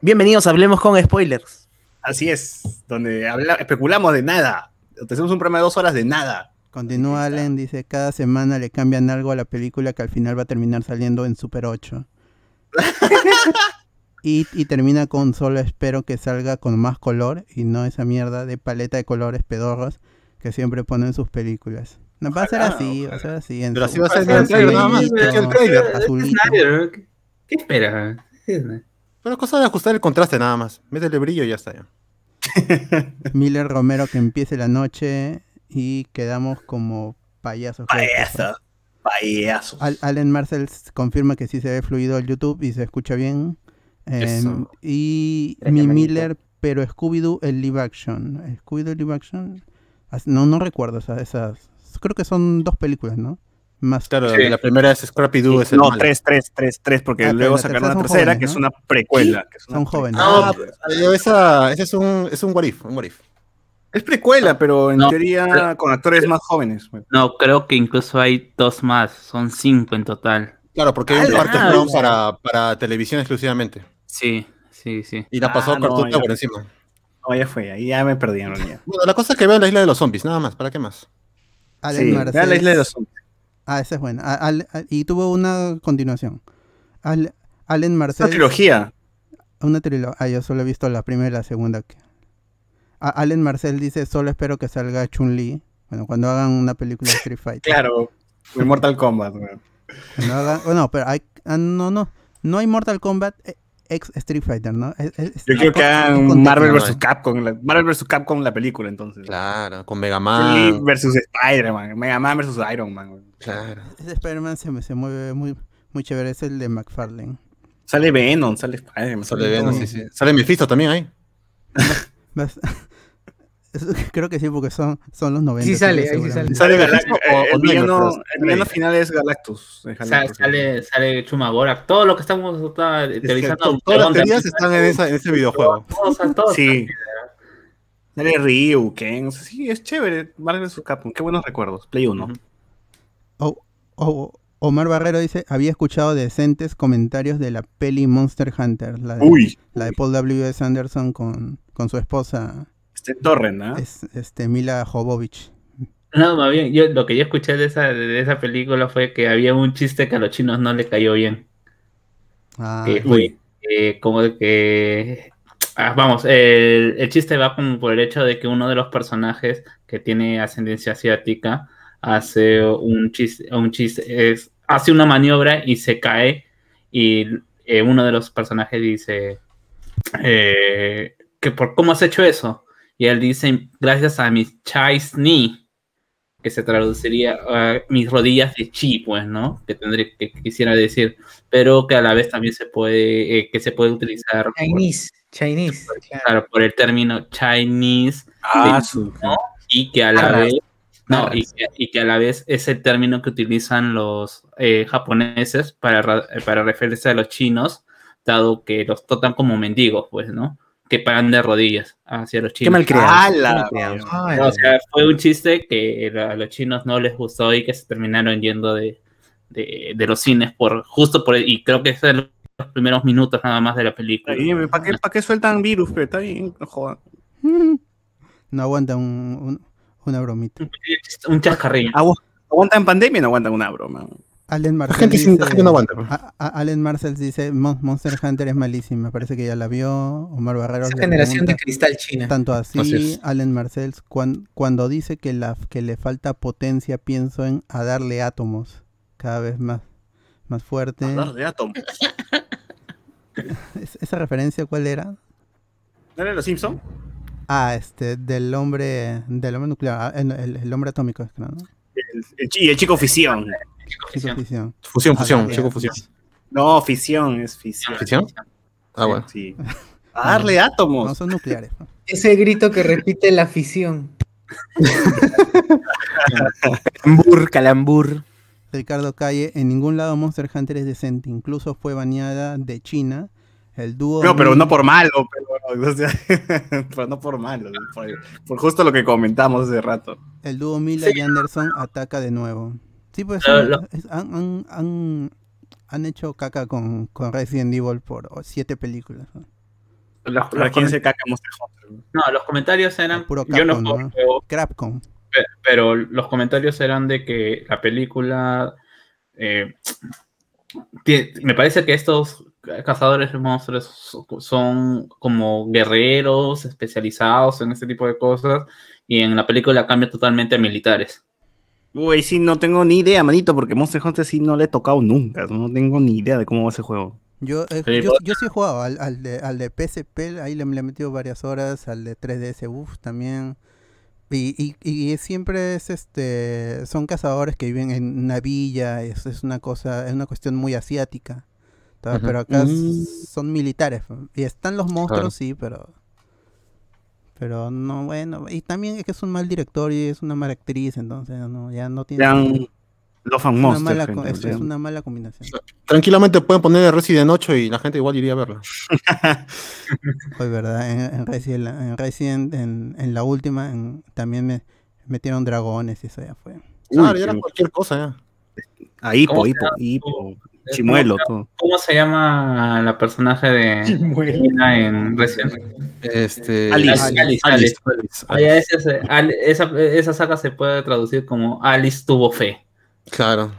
Bienvenidos, hablemos con spoilers. Así es, donde habla- especulamos de nada. Te hacemos un programa de dos horas de nada. Continúa. Allen, dice, cada semana le cambian algo a la película que al final va a terminar saliendo en Super 8. y, y termina con solo espero que salga con más color y no esa mierda de paleta de colores pedorros que siempre ponen en sus películas. No, va a ser Ojalá, así, va a ser así. en Pero así va a ser el trailer nada más. ¿Qué, qué Pero cosa de ajustar el contraste nada más. Métele brillo y ya está. Ya. Miller Romero que empiece la noche y quedamos como payasos. creo que fue. Payaso. Payaso. Al- Allen Marcel confirma que sí se ve fluido el YouTube y se escucha bien. Em, y mi. Miller, pero Scooby-Doo el live action. ¿Scooby-Doo live action? No, no recuerdo esa- esas. Creo que son dos películas, ¿no? Más. Claro, Sí. la primera es Scrappy Doo, es el No, malo. tres, tres, tres, tres, porque Ah, luego sacaron la tercera que es una precuela. que es una Son jóvenes. Ah, No, pero esa, ese es un, es un what if, un what if. Es precuela, pero en No, teoría pero- con actores más jóvenes. No, creo que incluso hay dos más. Son cinco en total. Claro, porque hay un Ah, parte ah, ya. para, para televisión exclusivamente. Sí, sí, sí. Y la Ah, pasó no, Cartoon por encima. No, ya fue, ahí ya me perdí en realidad. Bueno, la cosa es que vean la isla de los zombies, nada más, ¿para qué más? Allen Sí, vean la isla de los zombies. Ah, esa es buena. A- Al- a- y tuvo una continuación. Al- Allen Marcel. una trilogía. Una trilogía. Ah, yo solo he visto la primera y la segunda. A- Allen Marcel dice, solo espero que salga Chun-Li. Bueno, cuando hagan una película de Street Fighter. Claro. Mortal Kombat. hagan- bueno, pero hay... ah, no, no. No hay Mortal Kombat eh, ex Street Fighter, ¿no? Es- es- Yo quiero que hagan. Marvel vs. Capcom. la- Marvel vs. Capcom la película, entonces. Claro, con Mega Man. versus Spider-Man. Mega Man versus Iron Man. Claro. Ese Spider-Man se, me- se mueve muy, muy chévere. Es el de McFarlane. Sale Venom, sale Spider-Man. Sale, sale Venom, todo. sí, sí. Sale Mephisto también ahí. Vas- Eso Creo que sí, porque son, son los 90. Sí sale, ahí sí. Sale ¿Sale Galactus. O- el villano, Nightmare? el villano final es Galactus. es Sa- Galactus. sale, sale Chumagora. Todo lo que estamos está, Es que teorizando. to- todas las teorías están en, esa, en ese videojuego. Todos, todos. Sí. Sale Ryu, Ken. o sea, sí, es chévere. Marvel vs. Capcom. Qué buenos recuerdos. Play 1. Ujú. O- o- Omar Barrero dice, había escuchado decentes comentarios de la peli Monster Hunter, la de, Uy. la de Paul W. S. Anderson con, con su esposa, Este Torrent, ¿ah? es, este, Mila Jovovich. No, más bien, yo, lo que yo escuché de esa, de esa película fue que había un chiste que a los chinos no le cayó bien. Ah, que fue eh, como de que. ah, vamos, el, el chiste va como por el hecho de que uno de los personajes que tiene ascendencia asiática hace un chiste, un chiste es, hace una maniobra y se cae. Y eh, uno de los personajes dice eh, que por cómo has hecho eso. Y él dice, gracias a mis chais ni, que se traduciría a mis rodillas de chi, pues, ¿no? Que tendría que quisiera decir, pero que a la vez también se puede, eh, que se puede utilizar por, Chinese. Chinese. claro. claro, por el término Chinese Ah, su. y que a la Arras. vez no, y que, y que a la vez es el término que utilizan los eh, japoneses para, ra- para referirse a los chinos, dado que los tratan como mendigos, pues, ¿no? Que pagan de rodillas hacia los Qué chinos. malcriado. ¡Hala! Ay, O sea, fue un chiste que a los chinos no les gustó y que se terminaron yendo de, de, de los cines por justo por y creo que es en los primeros minutos nada más de la película. ¿Para qué, pa' qué sueltan virus? Pero está bien, no jodan. no aguanta un- un- una bromita. Un chascarrillo. Agu- ¿Aguantan pandemia o no aguantan una broma? Allen La Marcel gente, sin- la dice, gente no aguanta. pues. a- a- Allen Marcel dice, "Mon- Monster Hunter es malísima, parece que ya la vio. Omar Barrero Esa generación de cristal china. Tanto así, Así es. Allen Marcel, cuan- cuando dice que, la, que le falta potencia, pienso en a darle átomos cada vez más, más fuerte. Hablar de átomos. Es- ¿Esa referencia cuál era? ¿No era los Simpson? Ah, este, del hombre, del hombre nuclear, ah, el, el- el hombre atómico, ¿no? El, el chi- el chico fisión. Fusión, Ah, fusión, ya. chico fusión. No, fisión, es fisión. ¿Ficción? Ah, bueno. Sí. A darle átomos. No son nucleares. ¿no? Ese grito que repite la afición. Calambur, calambur. Ricardo Calle, en ningún lado Monster Hunter es decente, incluso fue baneada de China. El dúo. No, pero no por malo, pero, o sea, pero no por malo, por, por justo lo que comentamos hace rato. El dúo Miller y Anderson ataca de nuevo. Sí, pues Lo- han, lo- han, han- han- han hecho caca con, con Resident Evil por siete películas. ¿no? Los, ¿Para los quién comen- se caca Monster Hunter? no, los comentarios eran. Puro Yo no Capcom, juego ¿no? juego, Crapcom. pe- pero los comentarios eran de que la película. eh, me parece que estos cazadores de monstruos so- son como guerreros especializados en este tipo de cosas. Y en la película cambia totalmente a militares. Uy, sí, no tengo ni idea, manito, porque Monster Hunter sí no le he tocado nunca. No tengo ni idea de cómo va ese juego. Yo, eh, Sí, yo, pues- yo sí he jugado al, al de, al de PSP, ahí le, le he metido varias horas, al de 3DS, uff, también. Y, y, y siempre es este, son cazadores que viven en una villa, es, es una cosa, es una cuestión muy asiática. Pero acá Mm. son militares. Y están los monstruos, Claro. sí, pero. Pero no, bueno. Y también es que es un mal director y es una mala actriz, entonces no, ya no tiene. Sean Love and es una, Monster. mala, gente, co- es, o sea. es una mala combinación. Tranquilamente pueden poner Resident 8 y la gente igual iría a verla. Hoy, ¿verdad? En, en Resident, en, Resident, en, en la última, en- también me metieron dragones y eso ya fue. Uy, Claro, ya era sí. cualquier cosa ya. A Hipo, ¿Cómo se Hipo? Hipo. Chimuelo. ¿Cómo se llama la personaje de China en Resident Este. Alice. Alice, Alice, Alice, Ah, ese esa, esa saga se puede traducir como Alice tuvo fe. Claro.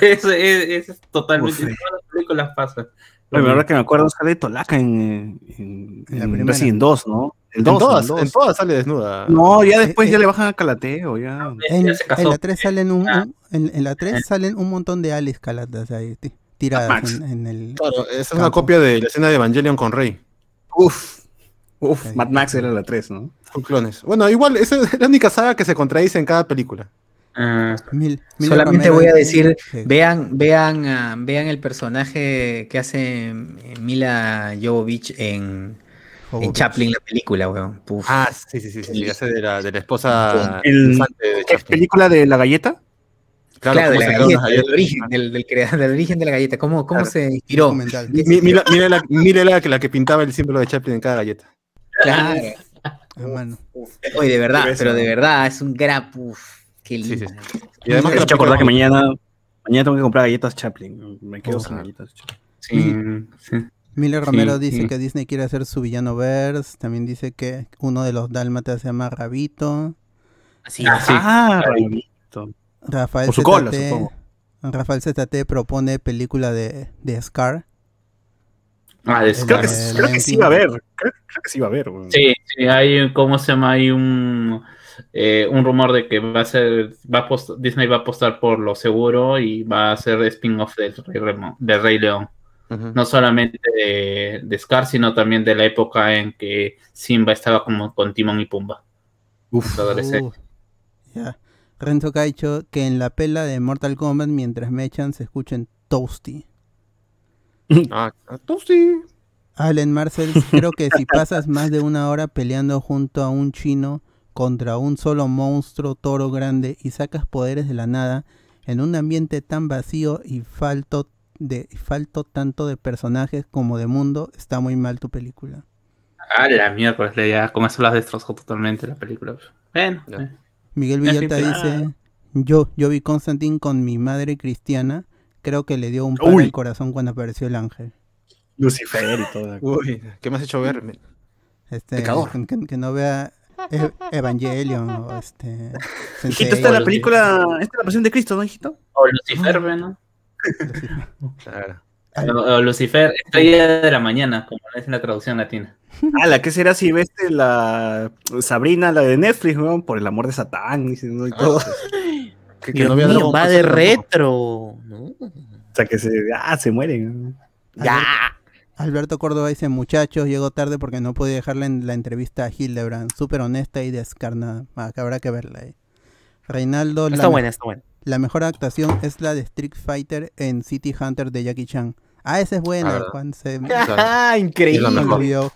Eso es, eso es totalmente. Todas las películas pasa. Oye, verdad que me acuerdo sale Tolaca en, eh, en, En la en primera. Resident 2, ¿no? El En 2, todas, el 2. en todas sale desnuda. No, ya después Eh, ya eh. le bajan a Calateo, ya. En, la 3 salen un, Ah. un- en, en la 3 salen un montón de Alice calatas ahí ti- tiradas Max. en, en el Claro, esa es una Campo. copia de la escena de Evangelion con Rey. Uf. Uf, Ok. Mad Max era la 3, ¿no? Con clones. Bueno, igual, esa es la única saga que se contradice en cada película. Ah, Mil- Miller Solamente voy a decir, vean, vean, ah, vean el personaje que hace eh, Mila Jovovich en. Chaplin, la película, weón. Puf. Ah, sí, sí, sí, sí, sí, hace de la, de la esposa El- de ¿Qué Chaplin. película de la galleta? Claro, de la galleta, las del origen, del, del, del origen de la galleta. ¿Cómo, cómo se inspiró? Mira, mira la, mira la que, la que pintaba el símbolo de Chaplin en cada galleta. Claro. a mano. Oye, de verdad, pero de verdad, es un gran puf. Qué Sí, lindo. sí, Y además acordar que mañana, mañana tengo que comprar galletas Chaplin. Me quedo Oh, sin claro. galletas Chaplin. sí, sí. Miller Romero Sí, dice sí. que Disney quiere hacer su villano verse. También dice que uno de los dálmatas se llama Rabito. Así, Ah, sí. Ah, Claro. Rabito. Rafael Por su cola, ZT supongo. Rafael ZT propone película de, de Scar. Ah, de El- Creo que, el- creo que sí va a haber. Creo, creo que sí va a haber. Sí, sí, hay, ¿cómo se llama? Hay un, eh, un rumor de que va a ser, va a apost- Disney va a apostar por lo seguro y va a hacer spin-off del del Rey León. No solamente de, de Scar, sino también de la época en que Simba estaba como con Timón y Pumba. Uf. Uh, ya. Renzo Caicho que en la pela de Mortal Kombat mientras me echan se escuchen Toasty. Ah, tú sí. Allen Marcel, creo que si pasas más de una hora peleando junto a un chino contra un solo monstruo toro grande y sacas poderes de la nada en un ambiente tan vacío y falto de y falto tanto de personajes como de mundo, está muy mal tu película. Ah, la mierda, ya con eso las destrozó totalmente la película. Bueno, eh. Miguel fin, dice, yo, yo vi Constantine con mi madre cristiana, creo que le dio un paro Uy. al corazón cuando apareció el ángel. Lucifer y todo. Uy, ¿qué me has hecho ver? Este. Que, que- no vea E- Evangelion o este... Hijito, Sensei. esta es la película. Esta es la pasión de Cristo, ¿no, hijito? O Lucifer, ¿no? Claro. O, o Lucifer, estrella de la mañana, como es en la traducción latina. Ah, ¿qué será si ves la Sabrina, la de Netflix, weón? Por el amor de Satán y, y todo. Que, que Dios no mío, va Ball de retro. ¿no? O sea, que se, ah, se mueren. Ya. Alberto Córdoba dice, muchachos, llegó tarde porque no pude dejarle en la entrevista a Hildebrand. Súper honesta y descarnada. Ah, que habrá que verla ahí. Reinaldo, Está la, buena, está buena. La mejor actuación es la de Street Fighter en City Hunter de Jackie Chan. Ah, esa es buena, Ah, Juan. Se Claro. Ah, increíble.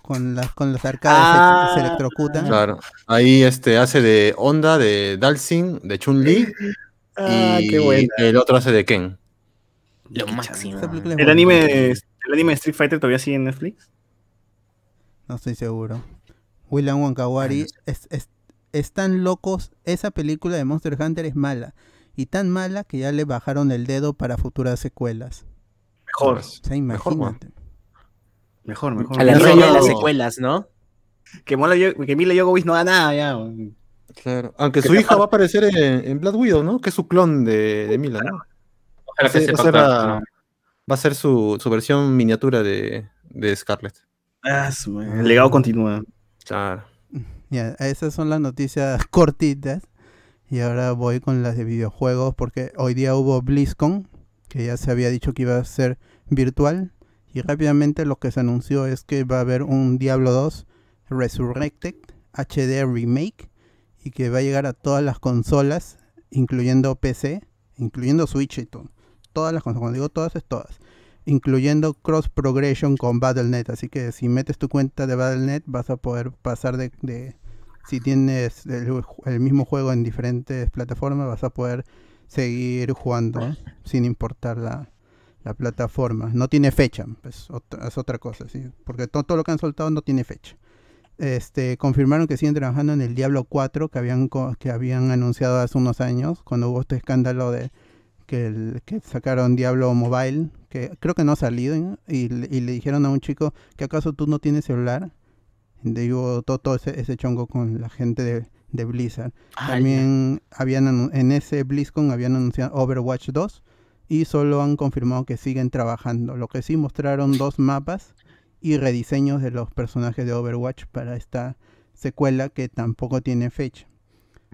Con, las con los arcades, Ah. se, se electrocutan. Claro. Ahí este hace de Honda, de Dalsin, de Chun-Li Ah, y qué buena. el otro hace de Ken. Lo máximo. ¿El anime, de, ¿El anime de Street Fighter todavía sigue en Netflix? No estoy seguro. William Wankawari es, es, están locos. Esa película de Monster Hunter es mala. Y tan mala que ya le bajaron el dedo para futuras secuelas. Mejor, O sea, Mejor, imagínate. mejor, mejor. A la raya de las secuelas, ¿no? Que, Mila Jo- que Mila Jovovich no da nada ya. weón. Claro. Aunque Que su hija va a aparecer en, en Black Widow, ¿no? Que es su clon de, de Mila, ¿no? Ojalá que va a ser su, su versión miniatura de, de Scarlett. Ah, su. El legado continúa. Claro. Ya, esas son las noticias cortitas. Y ahora voy con las de videojuegos porque hoy día hubo BlizzCon, que ya se había dicho que iba a ser virtual. Y rápidamente lo que se anunció es que va a haber un Diablo 2 Resurrected HD Remake y que va a llegar a todas las consolas, incluyendo PC, incluyendo Switch y todo. Todas las consolas, cuando digo todas es todas. Incluyendo Cross Progression con Battle.net. Así que si metes tu cuenta de Battle.net vas a poder pasar de, de- si tienes el, mismo juego en diferentes plataformas, vas a poder seguir jugando ¿eh? sin importar la, la plataforma. No tiene fecha, pues, otra- es otra cosa, ¿sí? porque to- todo lo que han soltado no tiene fecha. Este, confirmaron que siguen trabajando en el Diablo 4 que habían, que habían anunciado hace unos años, cuando hubo este escándalo de que, sacaron Diablo Mobile, que creo que no ha salido, ¿eh? y, y le dijeron a un chico que acaso tú no tienes celular. Hubo todo, todo ese, ese chongo con la gente de, de Blizzard. También habían en ese BlizzCon habían anunciado Overwatch 2 y solo han confirmado que siguen trabajando. Lo que sí mostraron dos mapas y rediseños de los personajes de Overwatch para esta secuela que tampoco tiene fecha.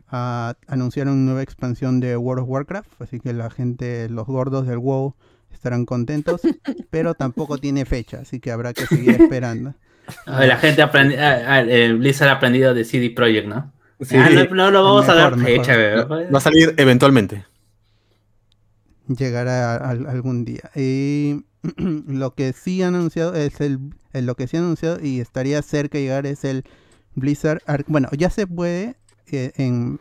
Ah, anunciaron una nueva expansión de World of Warcraft, así que la gente, los gordos del WoW estarán contentos, pero tampoco tiene fecha, así que habrá que seguir esperando. La gente aprendi ah, eh, Blizzard ha aprendido de CD Projekt, ¿no? Sí. Ah, no, no lo vamos a dar mejor. fecha, ¿verdad? Va a salir eventualmente. llegará a- a- algún día. Y lo que sí han anunciado es el, el- lo que sí han anunciado y estaría cerca de llegar es el Blizzard Arc- bueno, ya se puede eh, en,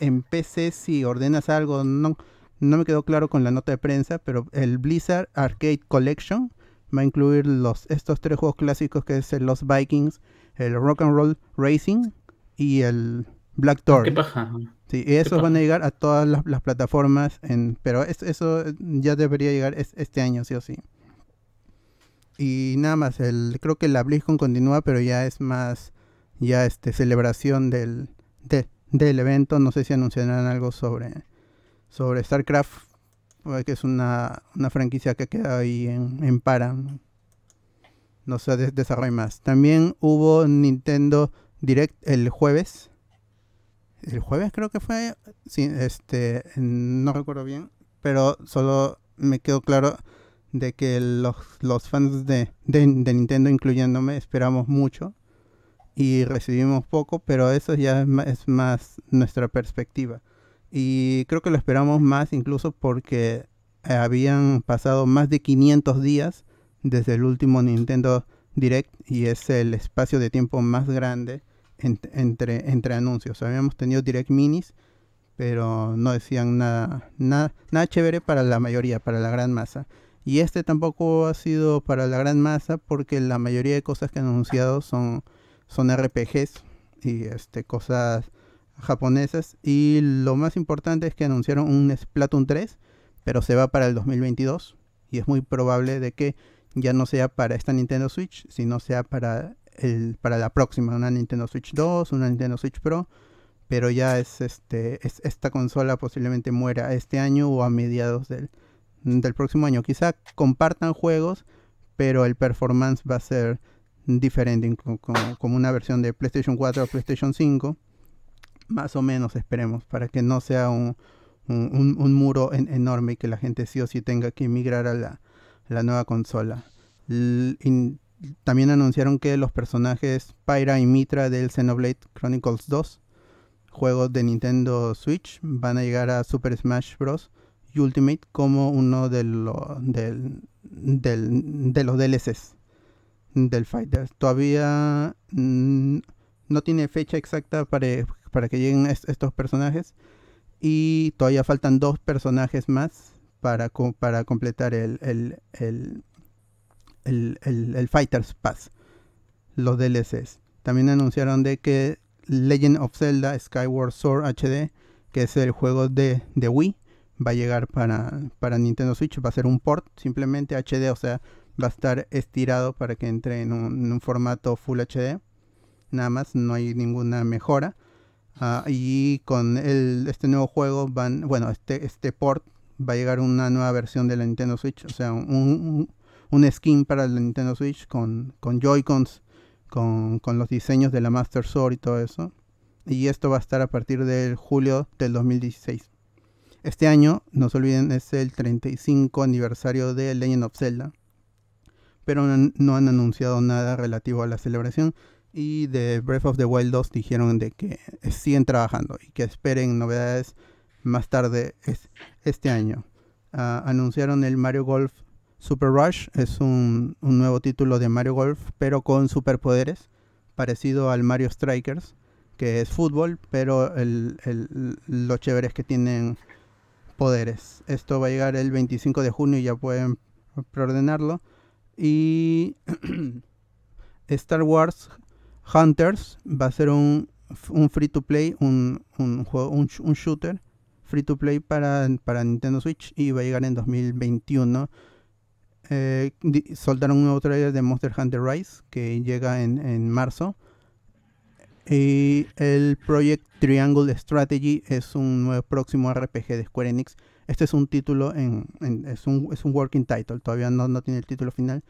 en PC si ordenas algo, no no me quedó claro con la nota de prensa, pero el Blizzard Arcade Collection va a incluir los estos tres juegos clásicos que es el Los Vikings, el Rock and Roll Racing y el Black Thor. ¿Qué paja? Sí, y esos van a llegar a todas las, las plataformas, en, pero es- eso ya debería llegar es- este año, sí o sí. Y nada más, el, creo que la BlizzCon continúa, pero ya es más, ya este celebración del, de- del evento. No sé si anunciarán algo sobre, sobre StarCraft, que es una, una franquicia que queda ahí en, en para. ¿no? Se des- desarrolla más. También hubo Nintendo Direct el jueves. El jueves creo que fue. Sí, este. No recuerdo bien. Pero solo me quedó claro de que los, los fans de, de, Nintendo, incluyéndome, esperamos mucho. Y recibimos poco, pero eso ya es más nuestra perspectiva. Y creo que lo esperamos más incluso porque eh, habían pasado más de 500 días desde el último Nintendo Direct y es el espacio de tiempo más grande en- entre, entre anuncios. Habíamos tenido Direct Minis, pero no decían nada, nada, nada chévere para la mayoría, para la gran masa. Y este tampoco ha sido para la gran masa porque la mayoría de cosas que han anunciado son, son RPGs y este, cosas japonesas. Y lo más importante es que anunciaron un Splatoon 3, pero se va para el 2022. Y es muy probable de que ya no sea para esta Nintendo Switch, sino sea para, el, para la próxima, una Nintendo Switch 2, una Nintendo Switch Pro. Pero ya es, este, es esta consola posiblemente muera este año o a mediados del, del próximo año. Quizá compartan juegos, pero el performance va a ser diferente, co- como, como una versión de PlayStation 4 o PlayStation 5. Más o menos esperemos, para que no sea un, un, muro en- enorme y que la gente sí o sí tenga que migrar a la, la nueva consola. También anunciaron que los personajes Pyra y Mitra del Xenoblade Chronicles 2, juegos de Nintendo Switch, van a llegar a Super Smash Bros. Ultimate como uno de, lo- del- de los DLCs del Fighter. Todavía mm, no tiene fecha exacta para, para que lleguen est- estos personajes y todavía faltan dos personajes más para, para completar el, el, el, el, el- el Fighters Pass, los DLCs. También anunciaron de que Legend of Zelda Skyward Sword HD, que es el juego de, de Wii, va a llegar para, para Nintendo Switch, va a ser un port simplemente HD, o sea, va a estar estirado para que entre en un, en un formato Full HD. Nada más, no hay ninguna mejora. Ah, y con el, este nuevo juego van, bueno, este, este port va a llegar una nueva versión de la Nintendo Switch, o sea, un, skin para la Nintendo Switch con, con Joy-Cons, con, los diseños de la Master Sword y todo eso. Y esto va a estar a partir del julio del 2016. Este año, no se olviden, es el 35 aniversario de Legend of Zelda. Pero no han anunciado nada relativo a la celebración. Y de Breath of the Wild 2 dijeron de que siguen trabajando y que esperen novedades más tarde es- este año. Ah, anunciaron el Mario Golf Super Rush. Es un, un nuevo título de Mario Golf, pero con superpoderes. Parecido al Mario Strikers, que es fútbol, pero el, el- lo chévere es que tienen poderes. Esto va a llegar el 25 de junio y ya pueden preordenarlo. Y Star Wars Hunters va a ser un, un free to play, un, juego, un, sh- un shooter free to play para, Nintendo Switch y va a llegar en 2021. Eh, soltaron un nuevo trailer de Monster Hunter Rise que llega en, en marzo. Y el Project Triangle Strategy es un nuevo próximo RPG de Square Enix. Este es un título, en, en- es, un, es un working title, todavía no, no tiene el título final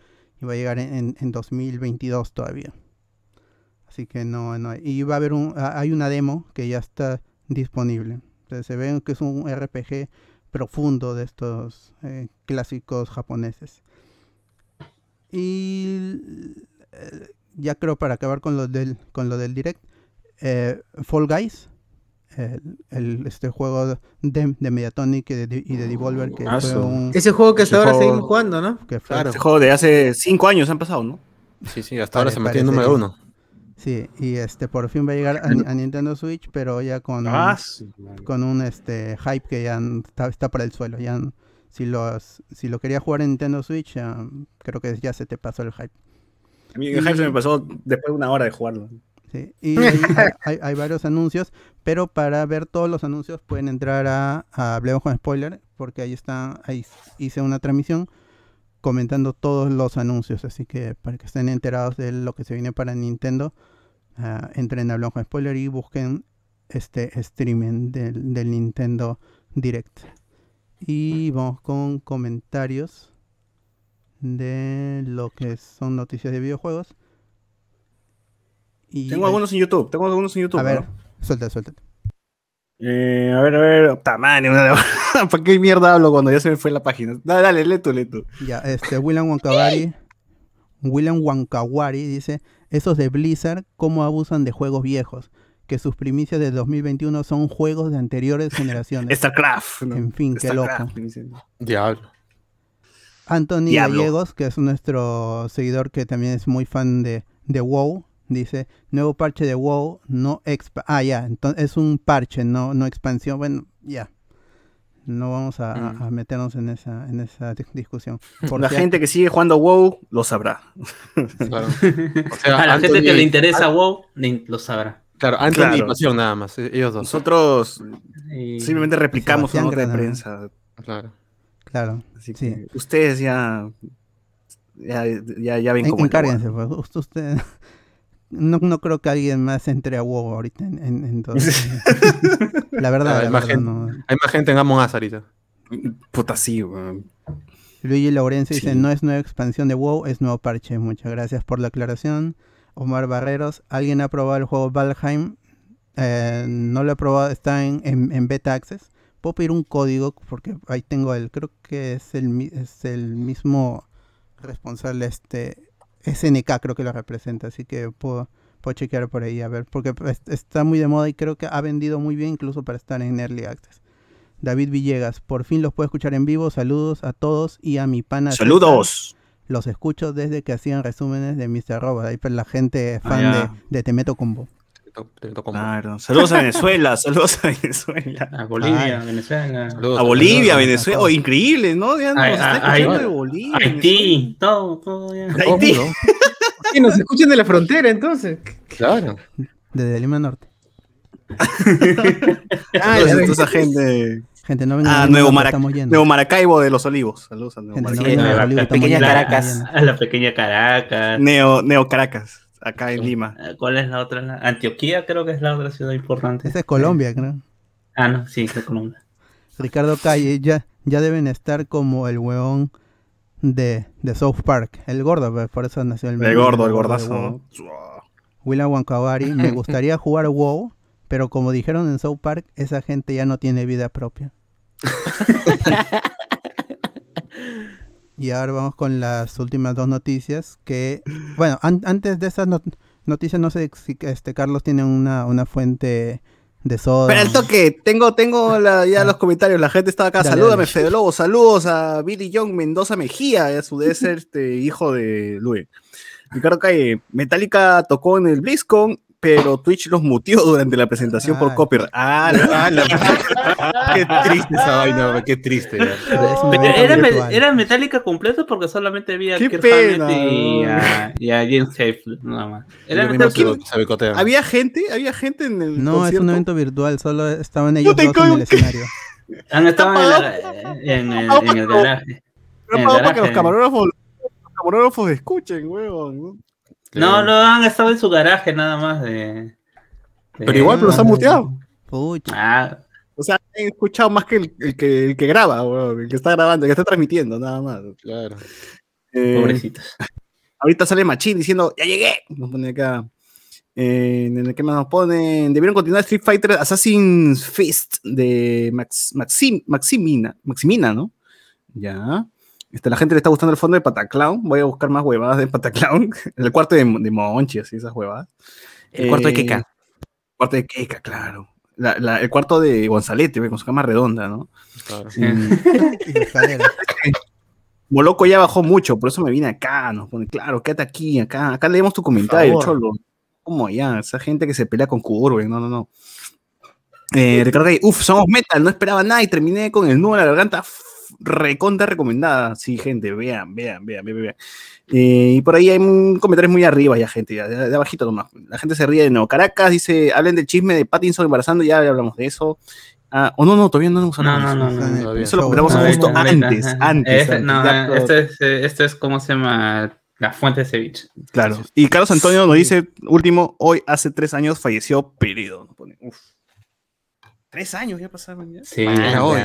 y va a llegar en- en 2022 todavía. Así que no, no hay. Y va a haber un, ah, hay una demo que ya está disponible. Entonces se ve que es un RPG profundo de estos eh, clásicos japoneses. Y eh, ya creo para acabar con lo del, con lo del direct, eh, Fall Guys, el, el- este juego de, de Mediatonic y de, y de Devolver que Ah, fue un Ese juego que hasta Ese ahora juego- seguimos jugando, ¿no? que fue- Claro. Este juego de hace cinco años han pasado, ¿no? Sí, sí, hasta ahora Pare- se metió en número uno. Sí, y este por fin va a llegar a, Ni- a Nintendo Switch, pero ya con un- Ah, con un este hype que ya está, está para el suelo. Ya si los si lo quería jugar en Nintendo Switch, ya, creo que ya se te pasó el hype. A mí el hype se me pasó después de una hora de jugarlo. Sí, Y hay, hay- hay- hay varios anuncios, pero para ver todos los anuncios pueden entrar a, a Hablemos con Spoiler, porque ahí está, ahí hice una transmisión comentando todos los anuncios, así que para que estén enterados de lo que se viene para Nintendo, ah, entren a con Spoiler y busquen este streaming del, del Nintendo Direct. Y vamos con comentarios de lo que son noticias de videojuegos. Y Tengo algunos en YouTube, tengo algunos en YouTube. a ver, ¿no? suelta, suelta. Eh, a ver, a ver, tamaño, ¿para qué mierda hablo cuando ya se me fue la página? Dale, dale, lee tú, lee tú. Ya, este, William Wankawari, William Wankawari dice, esos de Blizzard, ¿cómo abusan de juegos viejos? Que sus primicias de 2021 son juegos de anteriores generaciones. StarCraft. ¿no? En fin, qué loco. Diablo. Anthony Diablo. Gallegos, que es nuestro seguidor que también es muy fan de, de WoW, dice, nuevo parche de WoW, no expa ah ya, entonces es un parche, no, no expansión, bueno, ya. No vamos a, Mm. a meternos en esa, en esa di- discusión. Por La si- gente que sigue jugando WoW lo sabrá. Claro. O sea, A la gente que le interesa WoW lo sabrá. Claro, Anthony Claro. y Pasión nada más, e- ellos dos. Nosotros Y- simplemente replicamos nota de prensa. Claro. Claro. Así Sí. que ustedes ya, ya, ya, ya ven En- cómo encárguense, pues. Usted- no, no creo que alguien más entre a WoW ahorita en, en, en todo- La verdad, Hay la más verdad, gente. no. Hay más gente en Among Us ahorita. Puta, sí, weón. Luigi Laurencio dice, Sí. no es nueva expansión de WoW, es nuevo parche. Muchas gracias por la aclaración. Omar Barreros, ¿alguien ha probado el juego Valheim? Eh, no lo he probado, está en, en, en beta access. Puedo pedir un código porque ahí tengo el, creo que es el, mi- es el mismo responsable este SNK creo que lo representa, así que puedo, puedo chequear por ahí a ver, porque es- está muy de moda y creo que ha vendido muy bien incluso para estar en Early Access. David Villegas, por fin los puedo escuchar en vivo, saludos a todos y a mi pana. César. Saludos. Los escucho desde que hacían resúmenes de Mr. Robot, ahí para la gente fan ya. de, de Te Meto Combo. Te to- te tocó. Claro. Saludos a Venezuela, saludos a Venezuela. A Bolivia, Ay. Venezuela, Saludos, A Bolivia, a Venezuela. Oh, increíble, ¿no? Ya nos Ay, está ay, escuchando ay, de Bolivia. Haití, todo, todo ya. Haití. ¿no? Que nos escuchen de la frontera, entonces. Claro. Desde Lima Norte. Ah, esa gente. Gente, no vengan Ah, Nuevo, Marac-. Nuevo Maracaibo de los Olivos. Saludos a Nuevo no Maracaibo. vengan a la, la estamos pequeña. Caracas, a la pequeña Caracas. Neo, Neo Caracas, acá en Lima. Eh, ¿Cuál es la otra? Antioquía creo que es la otra ciudad importante. Esa es Colombia, creo. Ah, no, sí, es Colombia. Ricardo Calle, ya, ya deben estar como el hueón de, de South Park. El gordo, pues, por eso nació el El gordo, el gordazo. William Wankawari, me gustaría jugar WoW, pero como dijeron en South Park, esa gente ya no tiene vida propia. y ahora vamos con las últimas dos noticias que, bueno, an- antes de esas not- noticias, no sé si este Carlos tiene una, una fuente de soda. Espera el toque, tengo, tengo la- ya los comentarios, la gente estaba acá, Dale, salúdame. Fede Lobo, saludos a Billy John Mendoza Mejía, a su ser este hijo de Luis. Ricardo Calle, Metallica tocó en el BlizzCon, pero Twitch los muteó durante la presentación por Ah. copyright. Ah, la- Ah, la- Qué triste esa vaina, qué triste. Es evento era, me- era Metallica completo porque solamente había Qué Kirk pena, y no. a, y a James Hetfield, nada más. Era se, había gente, había gente en el No, es concierto? un evento virtual, solo estaban ellos te dos en el escenario. Han estado en, el, garaje. Para que los camarógrafos, los camarógrafos escuchen, huevón. ¿No? No, no, han estado en su garaje nada más de... de- Pero igual, pero los han muteado. Pucha. Ah, O sea, he escuchado más que el, el que, el que graba, huevón, el que está grabando, el que está transmitiendo, nada más. Claro. Eh, pobrecitos. Ahorita sale Machín diciendo, ya llegué. Nos pone acá. Eh, en el que más nos ponen. Debieron continuar Street Fighter Assassin's Fist de Max, Maxim, Maximina, Maximina, ¿no? Ya. Este, la gente le está gustando el fondo de Pataclown. Voy a buscar más huevadas de Pataclown. el cuarto de, de Monchi, así, esas huevadas. El cuarto de Eh, Keka. Cuarto de Keka, claro. La- la- el cuarto de Gonzalete, con su cama redonda, ¿no? claro. Moloco ya bajó mucho, por eso me vine acá, nos pone, claro, quédate aquí, acá, acá leemos tu comentario, cholo. ¿Cómo ya? Esa gente que se pelea con Curve, no, no, no. Eh, Ricardo Gay, uff, somos metal, no esperaba nada y terminé con el nudo en la garganta, f- recontra recomendada. Sí, gente, vean, vean, vean, vean, vean. Eh, y por ahí hay un comentario muy arriba ya, gente, ya, de, de abajito nomás. La gente se ríe de nuevo. Caracas dice, hablen del chisme de Pattinson embarazando, ya hablamos de eso. Ah, o no, no, todavía no hemos hablado No, de no, eso. no, no. El Eso lo comentamos justo antes, antes, Este, antes, no, ya, pero- este es, eh, este es, ¿cómo se llama? La fuente de ceviche. Claro. Y Carlos Antonio nos dice, último, hoy hace tres años falleció Peredo. Uf. Tres años ya pasaron ya. Sí, Era hoy.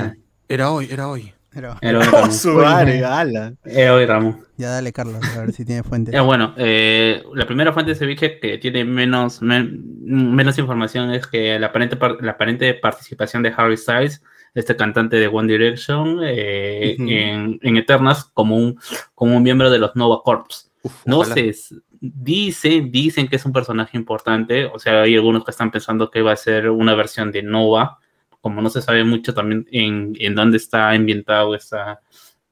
Era hoy, era hoy. Pero Era hoy, Su madre, ala. Era hoy, Ramón. ya dale, Carlos, a ver si tiene fuente. Eh, bueno, eh, la primera fuente de ceviche que tiene menos, men- menos información es que la aparente, par- la aparente participación de Harry Styles, este cantante de One Direction, eh, en, en Eternals como un, como un miembro de los Nova Corps. Uf, No ojalá. sé, dicen, dicen que es un personaje importante, o sea, hay algunos que están pensando que va a ser una versión de Nova, como no se sabe mucho también en, en dónde está ambientado esta,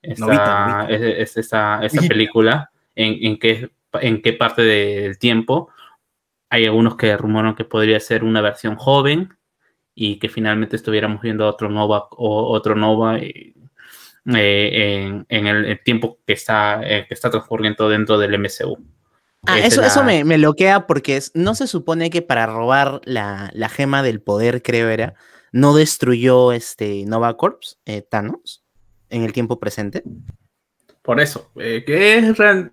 esta, Novita, novita. es- es- esta, esta película, en, en, qué, en qué parte del tiempo. Hay algunos que rumoran que podría ser una versión joven y que finalmente estuviéramos viendo otro Nova o otro Nova eh, eh, en, en el, el tiempo que está, eh, que está transcurriendo dentro del MCU. Ah, eso, es eso me, me loquea porque es- no se supone que para robar la, la gema del poder, creo era, no destruyó este Nova Corps, eh, Thanos, en el tiempo presente. Por eso, eh, que es real-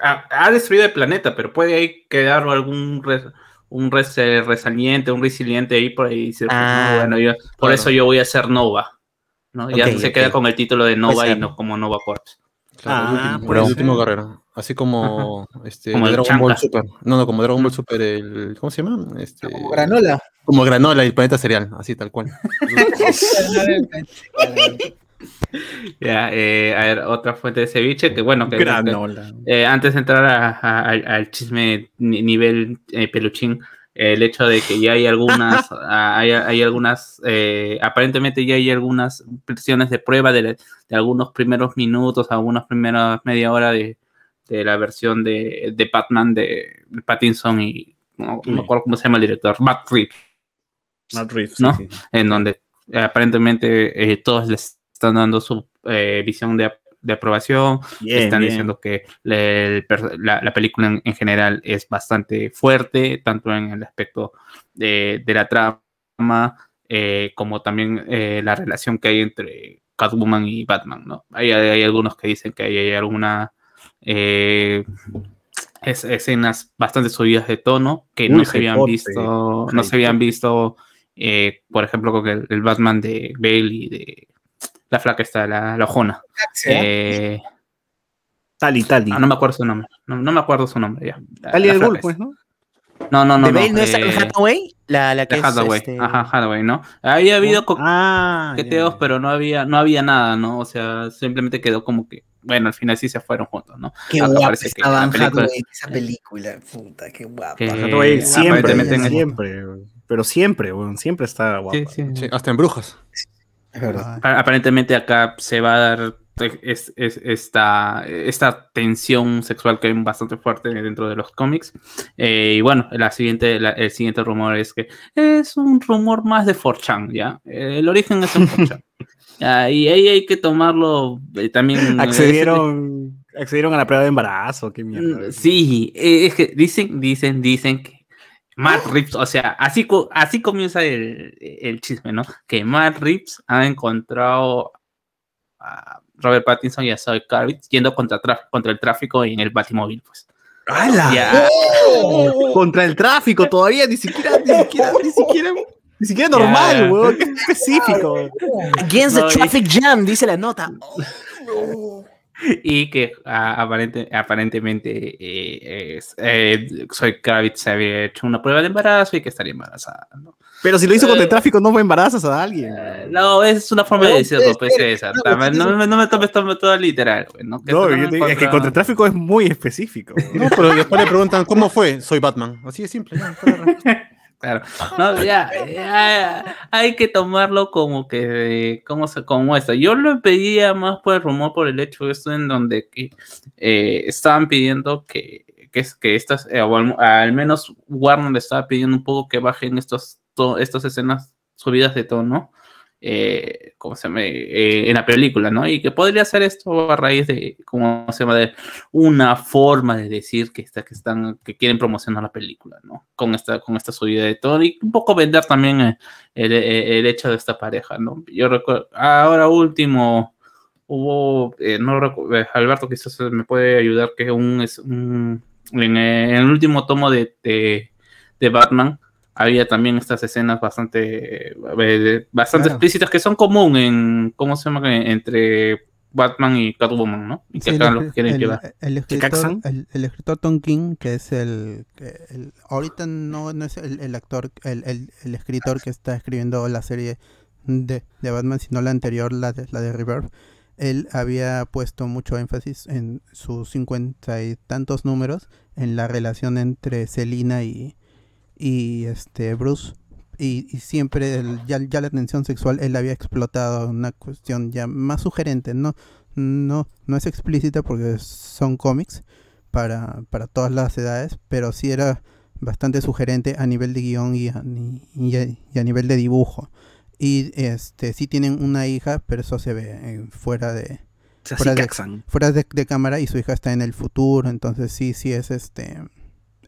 ha, ha destruido el planeta, pero puede ahí quedar algún res- un res- eh, resaliente, un resiliente ahí por ahí. pues, Ah, bueno, yo- por claro. eso yo voy a ser Nova. ¿no? Ya se queda con el título de Nova y ser. no como Nova Corps. Claro, el Ah, último, puede el ser. último guerrero. Así como este Como el Dragon Ball. Super. No, no, como Dragon Ball Super, el. ¿Cómo se llama? Este, Como granola. Como granola y el planeta cereal, así tal cual. Ya, eh, a ver, otra fuente de ceviche, que bueno, que, Granola. eh, antes de entrar a- a- al, al chisme ni- nivel eh, peluchín, eh, el hecho de que ya hay algunas, hay, hay algunas, eh, aparentemente ya hay algunas versiones de prueba de, la- de algunos primeros minutos, algunas primeras media hora de, de la versión de, de Batman de Pattinson y no, no me acuerdo cómo se llama el director, Matt Reeves Matt Reeves, ¿no? sí. en donde eh, aparentemente eh, todos les están dando su eh, visión de, de aprobación, Bien, están bien. diciendo que le- el per- la, la película en, en general es bastante fuerte, tanto en el aspecto de, de la trama, eh, como también la relación que hay entre Catwoman y Batman, ¿no? Hay, hay- algunos que dicen que hay, hay alguna... es- escenas bastante subidas de tono que no se habían visto, no se habían visto, eh, por ejemplo, con el, el Batman de Bale y de la flaca está, la, la ojona. Eh, Tali, Tali. ah, no me acuerdo su nombre. No, no me acuerdo su nombre ya. Tali Ghul, esa. pues, ¿no? No, no, no. ¿De no, Bale no es eh, Hathaway? La, la que es, Hathaway. este, Ajá, Hathaway, ¿no? Había habido co- Ah, coqueteos, pero no había, no había nada, ¿no? O sea, simplemente quedó como que, bueno, al final sí se fueron juntos, ¿no? Qué Acá guapa parece que estaba Hathaway en esa película. Puta, qué guapa. que Hathaway siempre, siempre, weón. Pero siempre, weón, siempre está guapa. Sí, sí. Sí, hasta en brujas. Es verdad. Ah, Pa- Aparentemente acá se va a dar eh, es- es- esta, esta tensión sexual que hay bastante fuerte dentro de los cómics. Eh, y bueno, la siguiente, la- el siguiente rumor es que es un rumor más de 4chan, ¿ya? El origen es en 4chan. Ya, y ahí hay que tomarlo eh, también. Accedieron, accedieron a la prueba de embarazo, qué mierda. Mm, Sí, es que dicen, dicen, dicen que Matt Reeves, o sea, así, co- así comienza el, el chisme, ¿no? Que Matt Reeves ha encontrado a Robert Pattinson y a Zoe Kravitz yendo contra, contra el tráfico en el Batimóvil, pues. ¡Hala! Ya, Contra el tráfico todavía, ni siquiera, ni siquiera, ni siquiera, ni siquiera normal, weón, qué específico. Against No, the traffic jam, dice la nota. Y que ah, aparente, aparentemente eh, eh, Zoe Kravitz se había hecho una prueba de embarazo y que estaría embarazada, ¿no? Pero si lo hizo contra el tráfico, no embarazas a alguien. Eh, No, es una forma de No, decirlo, pues sí, No, me- no me tomes todo, literal, güey, ¿no? Que No, yo no te- es que contra- contra el tráfico es muy específico. No, pero después le preguntan, ¿cómo fue? Soy Batman. Así de simple. Claro. No, ya, ya, hay que tomarlo como que, como se, como esto. Yo lo pedía más por el rumor, por el hecho esto en donde que, eh, estaban pidiendo que, que, que estas, eh, o al, al menos Warner le estaba pidiendo un poco que bajen estos, to- estas escenas subidas de tono, eh, ¿cómo se llama? Eh, en la película, ¿no? Y que podría hacer esto a raíz de, ¿cómo se llama? Una forma de decir que, está, que están, que quieren promocionar la película, ¿no? Con esta, con esta subida de tono y un poco vender también eh, el, el- hecho de esta pareja, ¿no? Yo recuerdo, ahora último, hubo, eh, no recuerdo, Alberto quizás me puede ayudar, que un, es en, el último tomo de, de Batman, había también estas escenas bastante, eh, bastante Claro. explícitas que son común en, ¿cómo se llama? Entre Batman y Catwoman, ¿no? Y que Sí, acá el, quieren el- llevar. el escritor, el, escritor Tom King, que es el, ahorita no, no es el, actor, el, escritor que está escribiendo la serie de, de Batman, sino la anterior, la de, la de Rebirth. Él había puesto mucho énfasis en sus cincuenta y tantos números en la relación entre Selina y, y este Bruce. Y, y siempre el- ya, ya la tensión sexual él había explotado una cuestión ya más sugerente, no, no, no es explícita porque son cómics para, para todas las edades, pero sí era bastante sugerente a nivel de guion y a, y a- y a nivel de dibujo. Y este sí tienen una hija, pero eso se ve eh, fuera de Fuera de- fuera de, de cámara y su hija está en el futuro, entonces sí, sí es este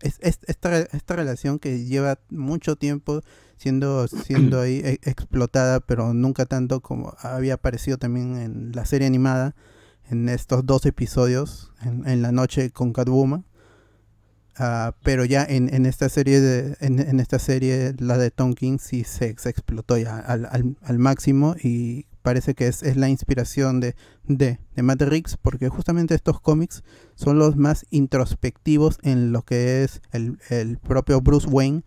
es, es- esta, esta relación que lleva mucho tiempo siendo siendo ahí e- explotada, pero nunca tanto como había aparecido también en la serie animada en estos dos episodios en, la noche con Catwoman. Ah, pero ya en, en esta serie de, en, en esta serie la de Tom King sí se, se explotó ya al, al- al máximo y parece que es, es la inspiración de, de, de Matt Reeves porque justamente estos cómics son los más introspectivos en lo que es el, el propio Bruce Wayne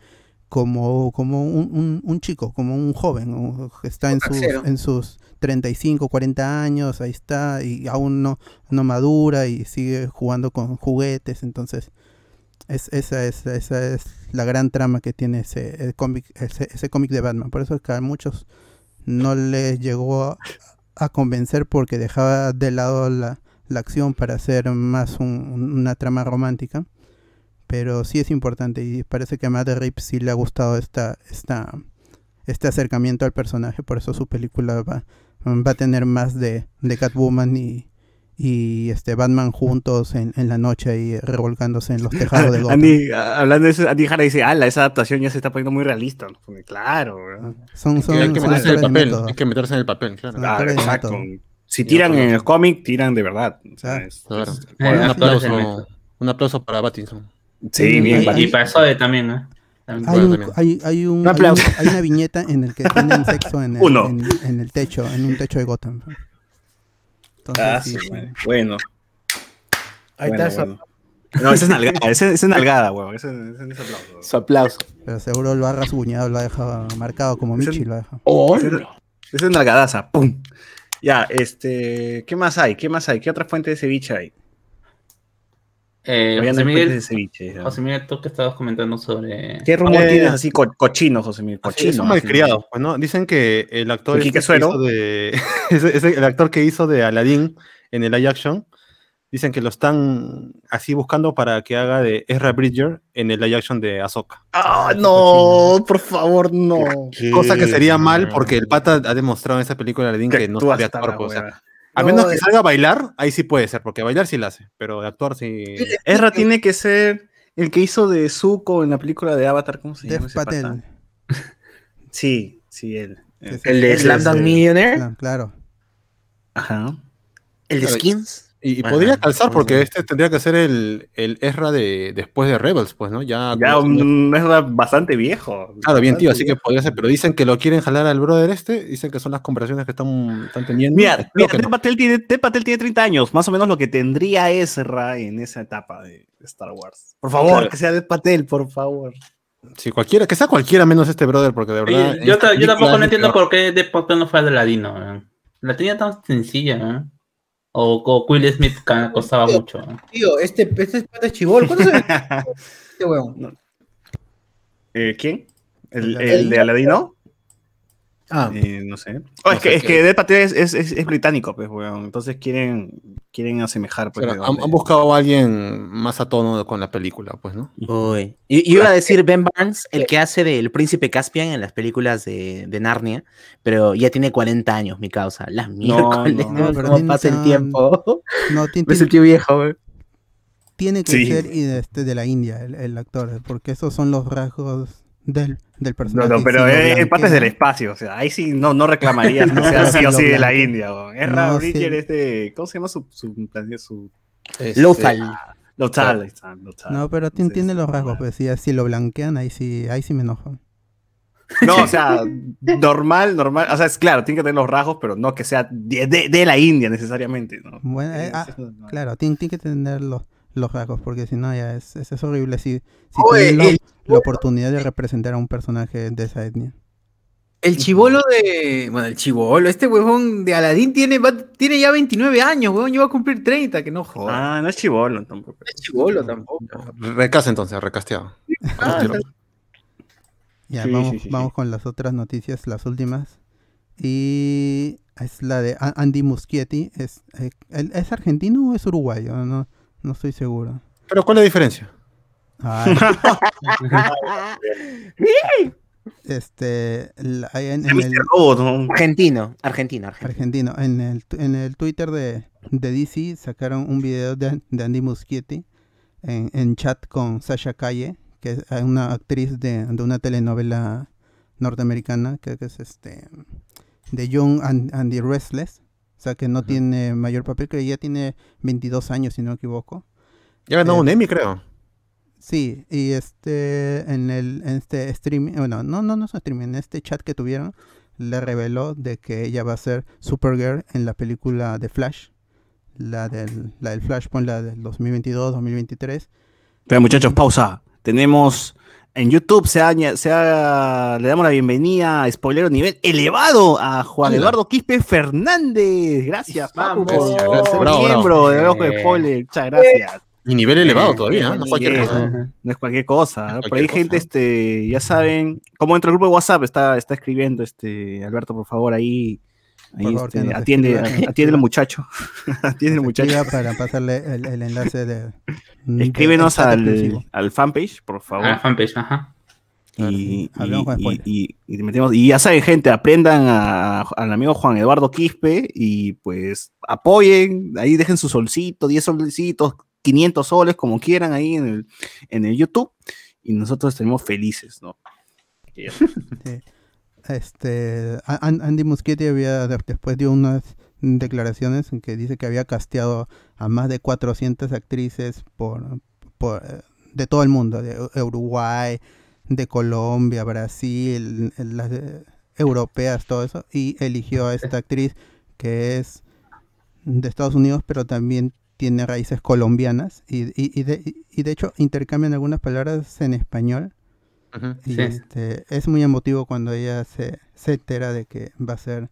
como, como un, un- un chico, como un joven, está en sus, en sus 35, 40 años, ahí está, y aún no, no madura y sigue jugando con juguetes, entonces es, esa, es, esa es la gran trama que tiene ese cómic ese, ese cómic de Batman. Por eso es que a muchos no les llegó a, convencer porque dejaba de lado la, la acción para hacer más un- una trama romántica. Pero sí es importante y parece que a Matt Reeves sí le ha gustado esta, esta, este acercamiento al personaje. Por eso su película va, va a tener más de, de Catwoman y, y este Batman juntos en, en la noche ahí revolcándose en los tejados de Gotham. Andy, a- hablando de eso, Andy Jara dice, ala, esa adaptación ya se está poniendo muy realista. ¿no? Claro. Son, son, hay que meterse en el papel, método. hay que meterse en el papel, claro. Exacto. Si tiran en no. el cómic, tiran de verdad. Claro. un, aplauso, método. un aplauso para Pattinson. sí, bien. Y para eso de también, ¿eh? También. Hay, un, hay, hay, un, Un hay, aplauso. un- hay una viñeta en el que tienen sexo en el, en el techo, en un techo de Gotham. Entonces, Ah, sí. Bueno. Ahí bueno, está bueno. No, esa es nalgada, esa, es nalgada, weón. Ese, es aplauso. Su aplauso. Pero seguro lo ha rasguñado, lo ha dejado marcado como Michi lo ha dejado. Esa es nalgadaza, pum. Ya, este, ¿qué más hay? ¿Qué más hay? ¿Qué otra fuente de ceviche hay? Eh, no José de Miguel, ceviche. José Miguel, tú que estabas comentando sobre... ¿Qué rumor Eh, tienes así co- cochino, José Miguel? Cochino. son así. malcriados, pues, ¿no? Dicen que el actor ¿Y Quique este que hizo de ese- el actor que hizo de Aladdin en el live action, dicen que lo están así buscando para que haga de Ezra Bridger en el live action de Ahsoka. Ah, no, por favor, no. Cosa que sería mal porque el pata ha demostrado en esa película de Aladdin que no actúa sabe actuar. pues, o sea. A No, menos que salga a bailar, ahí sí puede ser, porque bailar sí la hace, pero de actuar sí. Ezra tiene que ser el que hizo de Zuko en la película de Avatar, ¿cómo se llama ese? Patel. Sí, sí, él. El de eh, Millionaire. Claro. Ajá. El de Skins. Y, y Bueno, podría calzar porque este tendría que ser el, el Ezra de después de Rebels, pues, ¿no? Ya, Ya un Ezra bastante viejo. Claro, bien, tío, así que podría ser, pero dicen que lo quieren jalar al brother este, dicen que son las conversaciones que están, están teniendo. Mira, mira Ted, no. Patel tiene, Ted Patel tiene 30 años, más o menos lo que tendría Ezra en esa etapa de Star Wars. Por favor, Claro. que sea Ted Patel, por favor. Sí, cualquiera, que sea cualquiera menos este brother, porque de verdad. Oye, yo, tampoco no entiendo peor. por qué de por qué no fue a Ladino. ¿eh? La tenía tan sencilla, ¿eh? O, o Will Smith costaba mucho. Tío, este, este pata es chivol. ¿Cuánto se este huevón? Eh, ¿Quién? ¿El, El el de Aladino? Ah, Eh, no sé. Oh, es, No que, sé es qué- que Dead Patel es, es, es- es británico, pues, weón. Entonces quieren, quieren asemejar, pues. Pero han, buscado a alguien más a tono con la película, pues, ¿no? Uy. Y, y iba a decir Ben Barnes, el que hace del príncipe Caspian en las películas de, de Narnia, pero ya tiene 40 años, mi causa. Las miércoles, no, ¿no? pero ¿Cómo tiene pasa el tiempo? No, el tío viejo, tiene que Sí. ser y de, este, de la India el, el actor, porque esos son los rasgos del, del No, personaje. no, y pero eh, el pata es del espacio, o sea, ahí sí no, no reclamarías que No, sea sí si o sí de la. India. Ezra No, Bridger sí. es de, ¿cómo se llama su, su, planeta? su Este, Lothal. Está, Lothal. No, pero Entonces, tiene los no, rasgos, pues si, si lo blanquean, ahí sí, ahí sí me enojo. No, o sea, normal, normal. O sea, es claro, tiene que tener los rasgos, pero no que sea de, de- de la India necesariamente, ¿no? Bueno, eh, ah, es. Claro, tiene, tiene que tener los, los rasgos, porque si no ya es, es, es horrible si, si la- el- la oportunidad de representar a un personaje de esa etnia. el chivolo de. Bueno, el chivolo, este huevón de Aladín tiene, va- tiene ya 29 años, huevón. Yo voy a cumplir 30, que no jodas. Ah, no es chivolo tampoco. No es chivolo tampoco. Recase entonces, recasteado. Ah, Ya, Sí, vamos, sí, sí, vamos sí. con las otras noticias, las últimas. Y es la de Andy Muschietti. ¿Es, eh, ¿él ¿es argentino o es uruguayo? No, no estoy seguro. Pero ¿cuál es la diferencia? Ay. este, la- ahí en, el Robot, ¿no? Argentino, argentino, argentino. argentino, en el, tu- en el Twitter de, de DC sacaron un video de, de Andy Muschietti en, en chat con Sasha Calle, que es una actriz de, de una telenovela norteamericana, que, que es este de Young and, and the Restless. O sea que no tiene mayor papel, que ella tiene 22 años, si no me equivoco. Ya ganó Eh, un Emmy, creo. Sí, y este en el en este streaming, bueno, no no no es un streaming, en este chat que tuvieron le reveló de que ella va a ser Supergirl en la película de Flash, la del la del Flashpoint, la del 2022-2023. Pero muchachos, pausa. Tenemos en YouTube se, ha- le damos la bienvenida a Spoilero Nivel Elevado a Juan. Eduardo Quispe Fernández. Gracias, Papu, Vamos. por ser bravo, miembro de Ojo de Eh. Spoiler. Muchas gracias. Y nivel elevado Eh, todavía, ¿no? No cualquier cosa. No es cualquier cosa. No es Por ahí cualquier gente, este, ya saben, como dentro del grupo de WhatsApp está, está escribiendo, este, Alberto, por favor, ahí, ahí, Por favor, este, que nos atiende, escriba, atiende al muchacho. atiende al muchacho. Para pasarle el, el enlace de. Escríbenos al, al fanpage, por favor. A la fanpage, ajá. y, y- metemos- y ya saben, gente, aprendan a- al amigo Juan Eduardo Quispe y pues apoyen, ahí dejen su solcito, 10 solcitos, 500 soles, como quieran, ahí en el, en el YouTube, y nosotros estaremos felices, ¿no? Sí. Este, Andy Muschietti había de- después dio unas declaraciones en que dice que había casteado a más de 400 actrices por, por, de todo el mundo, de U- Uruguay, de Colombia, Brasil, las europeas, todo eso, y eligió a esta actriz que es de Estados Unidos, pero también tiene raíces colombianas y- y de, y de hecho intercambian algunas palabras en español Y Sí. este, es muy emotivo cuando ella se, se entera de que va a ser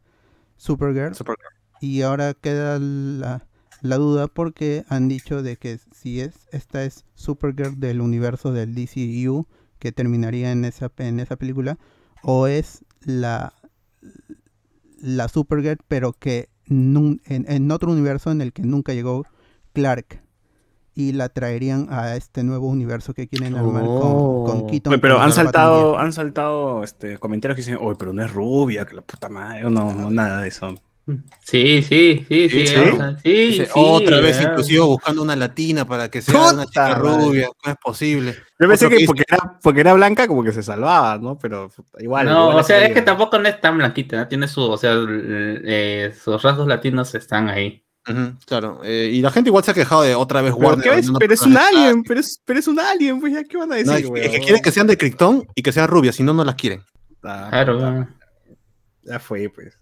Supergirl. Supergirl. Y ahora queda la, la duda porque han dicho de que si es esta es Supergirl del universo del DCU que terminaría en esa, en esa película o es la, la Supergirl pero que nun- en, en otro universo en el que nunca llegó Clark y la traerían a este nuevo universo que quieren armar Oh. con, con Keaton. Oye, pero han saltado, han saltado este, comentarios que dicen, oye, pero no es rubia, que la puta madre, no, no, nada de eso. Sí, sí, sí, sí. ¿Sí? otra vez ¿verdad? inclusive buscando una latina para que sea Puta una chica rubia, no es posible. Yo pensé Otro que que porque era, porque era blanca como que se salvaba, ¿no? Pero igual. No, igual o sea, es que tampoco no es tan blanquita, ¿no? Tiene su, o sea, eh, sus rasgos latinos están ahí. Ujú, claro, eh, y la gente igual se ha quejado de otra vez Pero, Warner. ¿qué pero es un alien, pero es, pero es un alien, pues ya, ¿qué van a decir, No, es, es que quieren que sean de Krypton y que sean rubias, si no, no las quieren. Ah, Claro. Ya fue, pues.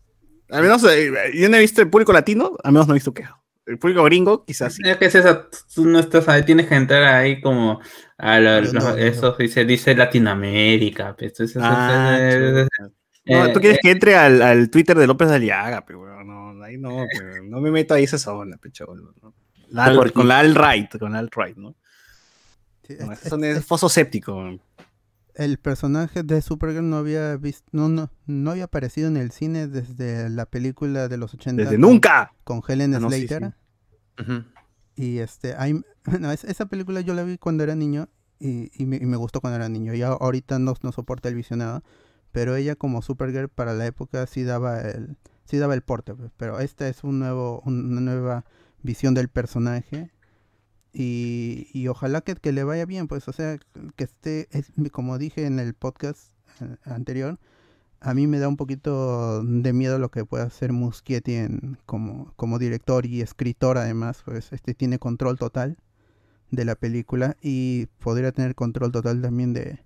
Al menos eh, yo no he visto el público latino, al menos no he visto queja. El público gringo, quizás sí. Es que es esa, tú no estás ahí, tienes que entrar ahí como a los- no, yo eso dice, dice Latinoamérica, pues, entonces, Ah, es-. No, eh, tú quieres eh, que entre al, al Twitter de López de Aliaga, pero no, ahí no, pero no me meto ahí esa zona, pecho. ¿no? La- Porque- con la alt-right, con la alt-right, ¿no? Sí, No, es- ese son es- es foso séptico. el personaje de Supergirl no había visto, no, no, no había aparecido en el cine desde la película de los 80 Desde con- nunca. con Helen Ah, no, sí, Slater y este hay, bueno, es- esa película yo la vi cuando era niño y, y me, y me gustó cuando era niño y a- ahorita no, no soporta el visionado pero ella como Supergirl para la época sí daba el sí daba el porte pues, pero esta es un nuevo una nueva visión del personaje y, y ojalá que, que le vaya bien pues o sea que esté es- como dije en el podcast eh, anterior a mí me da un poquito de miedo lo que pueda hacer Muschietti en, como, como director y escritor además, pues este tiene control total de la película y podría tener control total también de,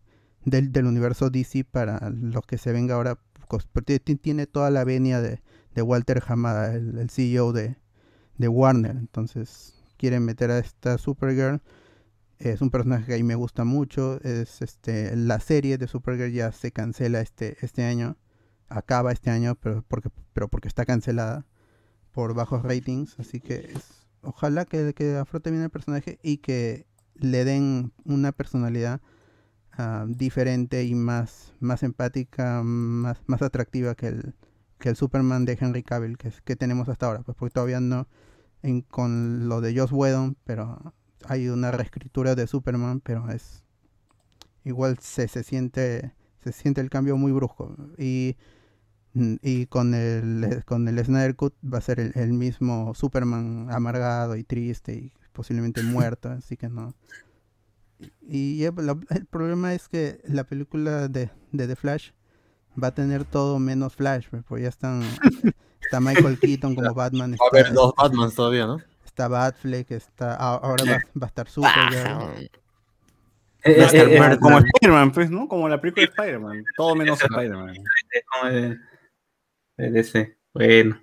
del, del universo DC para lo que se venga ahora. cos- porque ti- Tiene toda la venia de, de Walter Hamada, el, el CEO de, de Warner. Entonces quieren meter a esta Supergirl. Es un personaje que a mí me gusta mucho. Es este la serie de Supergirl ya se cancela este, este año. Acaba este año, pero porque, pero porque está cancelada por bajos ratings. Así que es, ojalá que, que afrote bien el personaje y que le den una personalidad ah, diferente y más, más empática, más, más atractiva que el, que el Superman de Henry Cavill que, es- que tenemos hasta ahora. Pues porque todavía no en, con lo de Joss Whedon, pero hay una reescritura de Superman, pero es igual se, se siente se siente el cambio muy brusco y y con el con el Snyder Cut va a ser el, el mismo Superman amargado y triste y posiblemente muerto así que no y el problema es que la película de, de The Flash va a tener todo menos Flash pues, porque ya están está Michael Keaton como Batman Va a haber está, dos Batmans todavía, ¿no? está Batfleck está ahora va, va a estar Supergirl eh, Va a estar eh, eh, mal, como Spider-Man, pues, ¿no? Como la película de Spider-Man. Todo menos Spider-Man. DC. Bueno.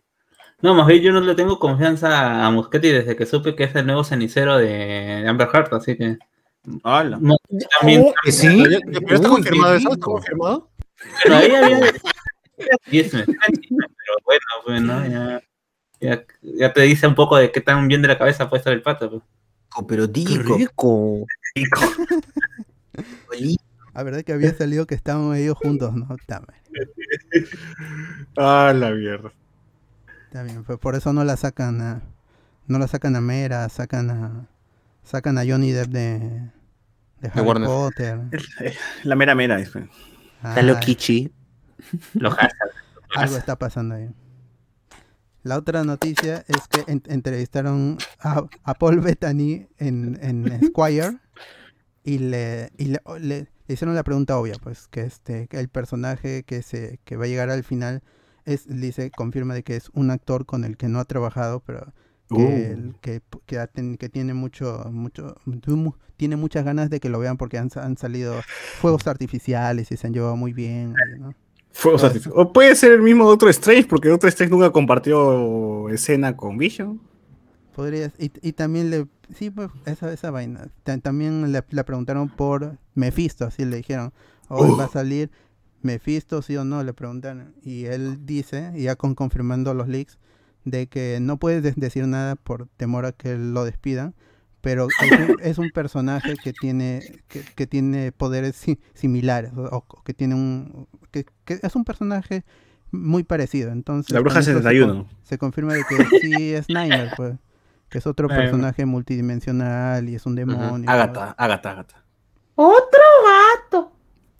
No, más bien yo no le tengo confianza a Muschetti desde que supe que es el nuevo cenicero de Amber Heard, así que Hola. No, también, ¿Que sí? Pero ya- pero está confirmado eso, ¿está confirmado? Pero ahí había 10 meses, pero bueno, bueno, ya, ya, ya te dice un poco de qué tan bien de la cabeza puede estar el pato. pues. Oh, pero Qué tico. rico. La verdad que había salido que estaban ellos juntos, ¿no? Está bien, Ah, la mierda. está bien, pues por eso no la sacan a. No la sacan a Mera, sacan a. Sacan a Johnny Depp de. De Harry Warner. Potter. La mera mera. dice. Está Ah, loquichi. Los hashtags. algo está pasando ahí. La otra noticia es que en- entrevistaron a, a Paul Bettany en, en Squire y, le, y le, le- le hicieron la pregunta obvia, pues, que este que el personaje que se que va a llegar al final es dice confirma de que es un actor con el que no ha trabajado, pero que, Uh. el- que, que, ten- que tiene mucho mucho mu- tiene muchas ganas de que lo vean porque han, han salido fuegos artificiales y se han llevado muy bien, ¿no? Fuegos artificiales. O puede ser el mismo Doctor Strange, porque Doctor Strange nunca compartió escena con Vision. Podrías, y, y también le, sí, pues, esa, esa vaina. Ta- también le, le preguntaron por Mephisto, así le dijeron, hoy va a salir Mephisto, sí o no, le preguntaron. Y él dice, y ya con confirmando los leaks, de que no puedes de- decir nada por temor a que lo despidan, pero es un, es un personaje que tiene, que, que tiene poderes si- similares, o, o que tiene un, que, que es un personaje muy parecido, entonces... La bruja con eso se 71. con- se confirma de que sí es Nightmare, pues. Que es otro Eh. personaje multidimensional y es un demonio. Agatha, Agatha, Agatha.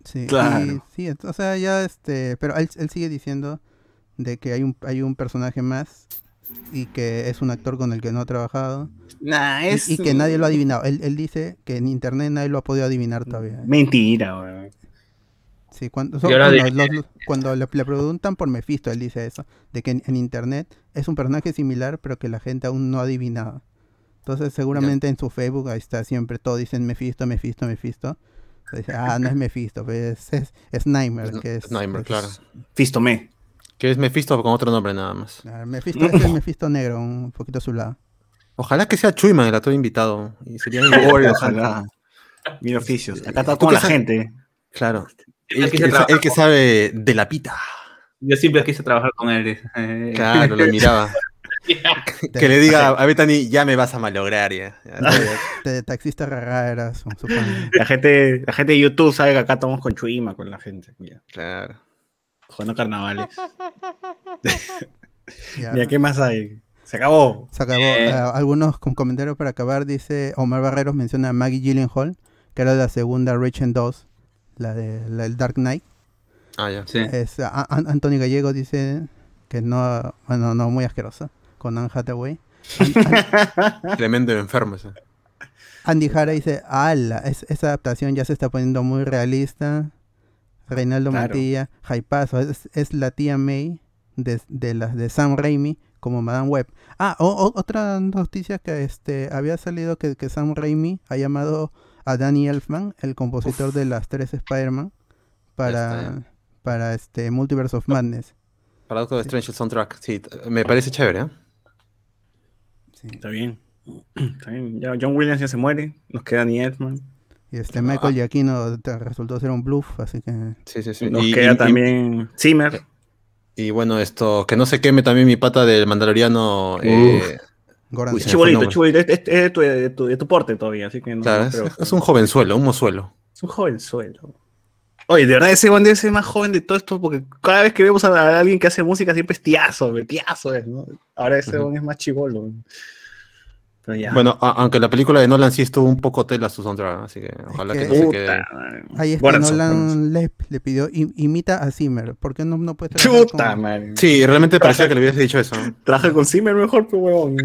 Sí, Claro. y- sí, o sea, ya este. Pero él, él sigue diciendo de que hay un, hay un personaje más y que es un actor con el que no ha trabajado Nah, y- es y, que nadie lo ha adivinado. Él, él dice que en internet nadie lo ha podido adivinar todavía. mentira, weón. Sí, cuando, Y ahora cuando, los- los- cuando le, le preguntan por Mephisto, él dice eso, de que en, en internet es un personaje similar, pero que la gente aún no ha adivinado. Entonces seguramente en su Facebook ahí está siempre todo dicen Mephisto, Mephisto, Mephisto. Dice, ah, no es Mephisto, pues es, es Nightmare, Es- que es, es Nightmare, es- claro. Fistomé. Que es Mephisto con otro nombre nada más. ah, Mephisto es el Mephisto negro, un poquito azulado. Ojalá que sea Chuyman el actor invitado. Y sería Oye, ojalá. Mil oficios. Acá está ¿Tú toda la sabes? gente. Claro. El que, el sabe de la pita. Yo siempre quise trabajar con él. eh. Claro, lo miraba. que le diga a Bethany, ya me vas a malograr ya. Ya, taxista rara era su, su fan. La gente, la gente de YouTube sabe que acá estamos con Chuima, con la gente. Claro. Jugando carnavales. Ya. Mira, ¿qué más hay? Se acabó. Se acabó. Eh. Ah, algunos con comentarios para acabar. Dice Omar Barreros menciona a Maggie Gyllenhaal, que era la segunda Rachel 2, la de la del Dark Knight. Ah, ya. Sí. Es, a- a- Anthony Gallego dice que no, bueno, no, muy asquerosa, con Anne Hathaway. Tremendo enfermo ese. Andy Jara dice, ala, es, esa adaptación ya se está poniendo muy realista. Reinaldo Claro. Mantilla, Jaipazo, es, es la tía May de, de las de Sam Raimi como Madame Web. Ah, o- o- otra noticia que este había salido que, que Sam Raimi ha llamado a Danny Elfman, el compositor de las tres Spider-Man, para, para este Multiverse of Madness. Para Doctor Strange soundtrack. Sí, me parece chévere, ¿eh? Sí. Está bien. Está bien. Ya John Williams ya se muere. Nos queda ni Edman. Y este Michael Giacchino te- resultó ser un bluff, así que Sí, sí, sí. Nos Y- queda y- también Zimmer. Y, y bueno, esto, que no se queme también mi pata del Mandaloriano. eh, Uy, Chibolito, chibolito. Es, es- es de, tu, de tu- de tu porte todavía, así que no. claro, no es, es un jovenzuelo, un mozuelo. Es un jovenzuelo. Oye, de verdad ese Juan es el más joven de todo esto, porque cada vez que vemos a, a alguien que hace música siempre es tiazo, tiazo es, ¿no? Ahora ese. Juan es más chivolo. Pero ya. Bueno, a- aunque la película de Nolan sí estuvo un poco tela su soundtrack, así que ojalá que, que- no se puta. quede. madre. Ahí es que. Nolan le, le pidió "Im- imita a Zimmer. ¿Por qué no, no trabajar Chuta, con- man. Sí, realmente parecía que le hubieras dicho eso. Traje con Zimmer mejor, pero huevón.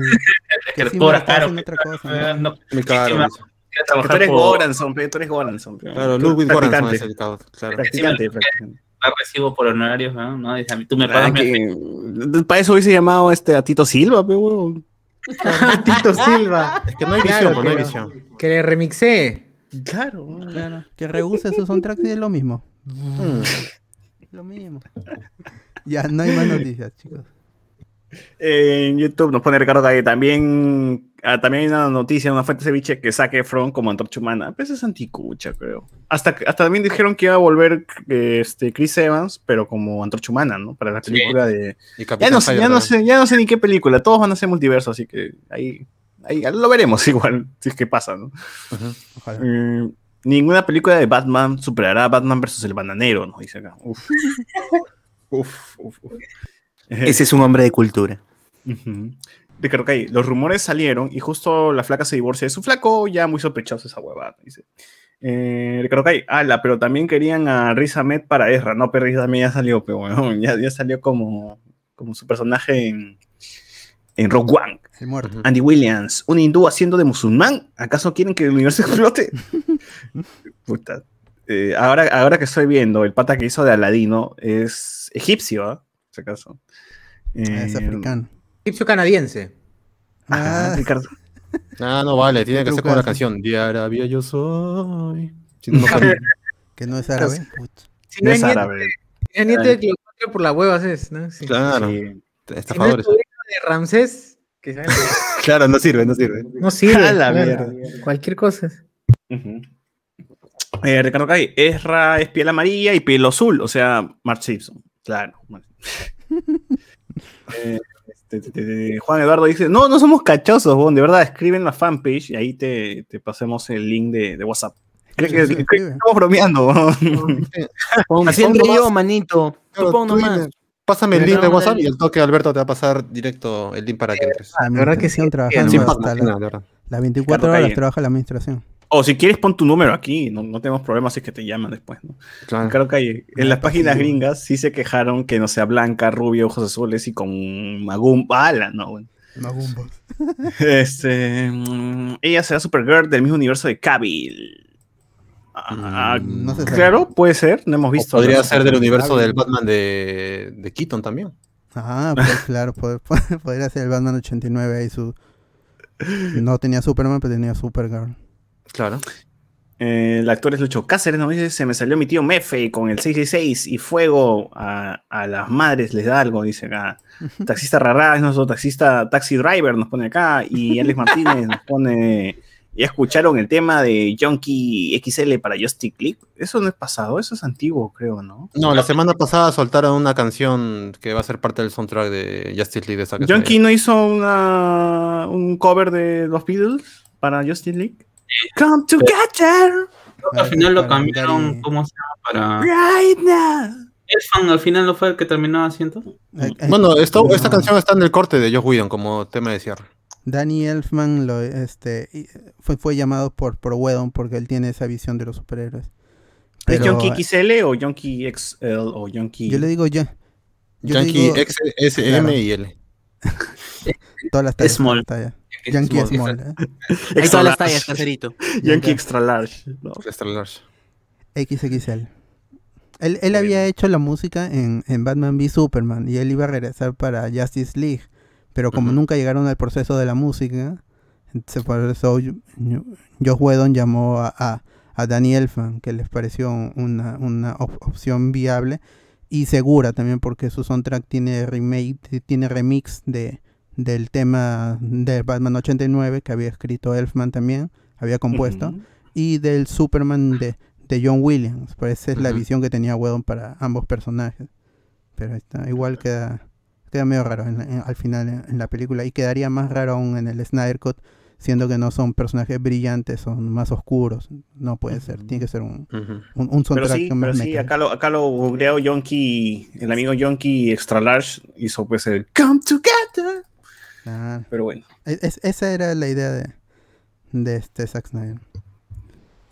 que cobra caro. haciendo otra cosa, ¿no? no Me Que tú eres por Goranson, tú eres Goranson. Claro, Ludwig Goranson practicante, es el caos, claro. Practicante, practicante. la recibo por honorarios, ¿no? ¿no? Dice, a mí, tú me pagas Ah, que- Para eso hubiese llamado este, a Tito Silva, pe, huevón. Tito Silva. Es que no hay Claro, visión, pues, no hay que- visión. Que le remixé. Claro. Claro, que reuse sus soundtracks y es lo mismo. Mm. Lo mismo. Ya, no hay más noticias, chicos. Eh, en YouTube nos pone Ricardo Calle también ah, también hay una noticia, una fuente ceviche que saque Efron como antorcha humana. Pues es anticucha, creo. Hasta, hasta también dijeron que iba a volver eh, este, Chris Evans, pero como antorcha humana, ¿no? Para la Sí. película de. Ya no, sé, ya, no sé, ya no sé ni qué película. Todos van a ser multiverso, así que ahí, ahí lo veremos igual, si es que pasa, ¿no? Ojalá. Eh, ninguna película de Batman superará a Batman versus el bananero, ¿no? Dice acá. Uf. uf, uf, uf. Ese es un hombre de cultura. Ricardo Cay, los rumores salieron y justo la flaca se divorcia de su flaco, ya muy sospechoso esa huevada, dice. Eh, Ricardo Cay, ala, pero también querían a Riz Ahmed para Ezra, no, pero Riz Ahmed ya salió, pero bueno, ya, ya salió como, como su personaje en, en Rogue One. El muerto. Ujú. Andy Williams, un hindú haciendo de musulmán, ¿acaso quieren que el universo explote? Puta. Eh, ahora, ahora que estoy viendo, el pata que hizo de Aladino es egipcio, ¿ah? Si acaso. Es Eh, africano. Egipcio canadiense. Ah, Ah, Ricardo. Ah, no vale, tiene que ser como la canción. De Arabia yo soy. Si no me acuerdo. que no es árabe. Si No es árabe. es nieto de Cleopatra por las huevas es, ¿no? Sí. claro, Sí. Si no es estafadores. de Ramsés, que Claro, no sirve, no sirve. no sirve. A la claro. mierda. Cualquier cosa. Ujú. Eh, Ricardo Cay, Ezra es piel amarilla y pelo azul, o sea, Mark Simpson. Claro. bueno. Eh, Juan Eduardo dice, no, no somos cachosos, bon, de verdad, escriben la fanpage y ahí te, te pasemos el link de, de WhatsApp. Creo que, Sí, creo que escribe. estamos bromeando. Pon- nomás- yo, manito. claro, Tú pon tú nomás. dile, Pásame el link de WhatsApp y el toque Alberto te va a pasar directo el link para que entres. La la verdad que sí, trabajando Sin hasta la- las 24 Ricardo horas trabaja la administración. O si quieres, pon tu número aquí, no, no tenemos problemas si es que te llaman después. ¿no? Claro. Claro que hay- en las páginas gringas sí se quejaron que no sea blanca, rubia, ojos azules y con magum. ¡Hala! No, bueno. Este, mm, ella será Supergirl del mismo universo de Cavill. Ah, Mm, no se sabe. claro, puede ser, no hemos O visto. podría ¿no? ser del universo del Batman de, de Keaton también. Ah, pues claro, pod- pod- podría ser el Batman 89 ahí su... No tenía Superman, pero tenía Supergirl. Claro. Eh, el actor es Lucho Cáceres, nos dice, se me salió mi tío Mefe con el 666 y fuego a, a las madres les da algo, dice acá. Taxista Rara es nuestro taxista, taxi driver nos pone acá y Alex Martínez nos pone, ya escucharon el tema de Yonky XL para Justice Click. Eso no es pasado, eso es antiguo, creo, ¿no? No, la semana pasada soltaron una canción que va a ser parte del soundtrack de Justice League de Yonky Snyder. no hizo una, un cover de los Beatles para Justice League. Come together Al final lo cambiaron, ¿cómo se llama? Para. right now. El fan al final no fue el que terminó haciendo. Bueno, esto, esta canción está en el corte de Josh Whedon como tema de cierre. Danny Elfman lo, este, fue, fue llamado por, por Whedon porque él tiene esa visión de los superhéroes. ¿Es Pero, Yonky XL o Yonky XL o Yonky? Yo le digo ya. Yo le Yankee digo X, S, M Claro. y L. todas las tallas. Small. todas las tallas. Yankee Small. Small. ¿eh? Hay Extra todas las large. tallas, caserito. Yankee Extra Large. ¿no? Extra large. XXL. Él, él había hecho la música en, en Batman v Superman y él iba a regresar para Justice League. Pero como nunca llegaron al proceso de la música, entonces por eso Joss Whedon llamó a, a, a Danny Elfman, que les pareció una, una op- opción viable y segura también porque su soundtrack tiene remake, tiene remix de, del tema de Batman 89 que había escrito Elfman también, había compuesto y del Superman de, de John Williams. Pues esa es la visión que tenía Whedon para ambos personajes. Pero está, igual queda, queda medio raro en la- en- al final en, en la película y quedaría más raro aún en el Snyder Cut, siendo que no son personajes brillantes, son más oscuros. No puede ser, tiene que ser un, Ujú. un, un Pero soundtrack sí, más pero sí, acá lo, acá lo googleó Yonky, el amigo Yonky Extra Large hizo pues el Come Together. Ah, Pero bueno. es- es- esa era la idea de, de este Zack Snyder.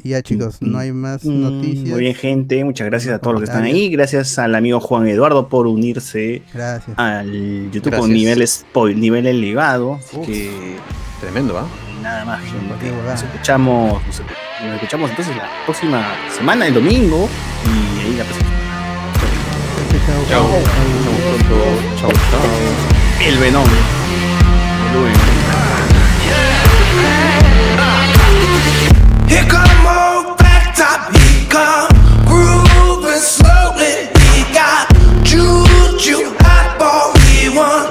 Y ya chicos, no hay más Mm, noticias. Muy bien, gente. Muchas gracias a todos los que están ahí. Gracias al amigo Juan Eduardo por unirse Gracias. al YouTube Gracias. con niveles, po- nivel elevado. Así Uf. que Tremendo, ¿ah? nada más, gente. Nos escuchamos, nos, nos escuchamos entonces la próxima semana, el domingo. Y ahí la presentamos. Chao, chao. Chao. doing. Here come old flat top, he come grooving slowly. He got juju hot ball, he won.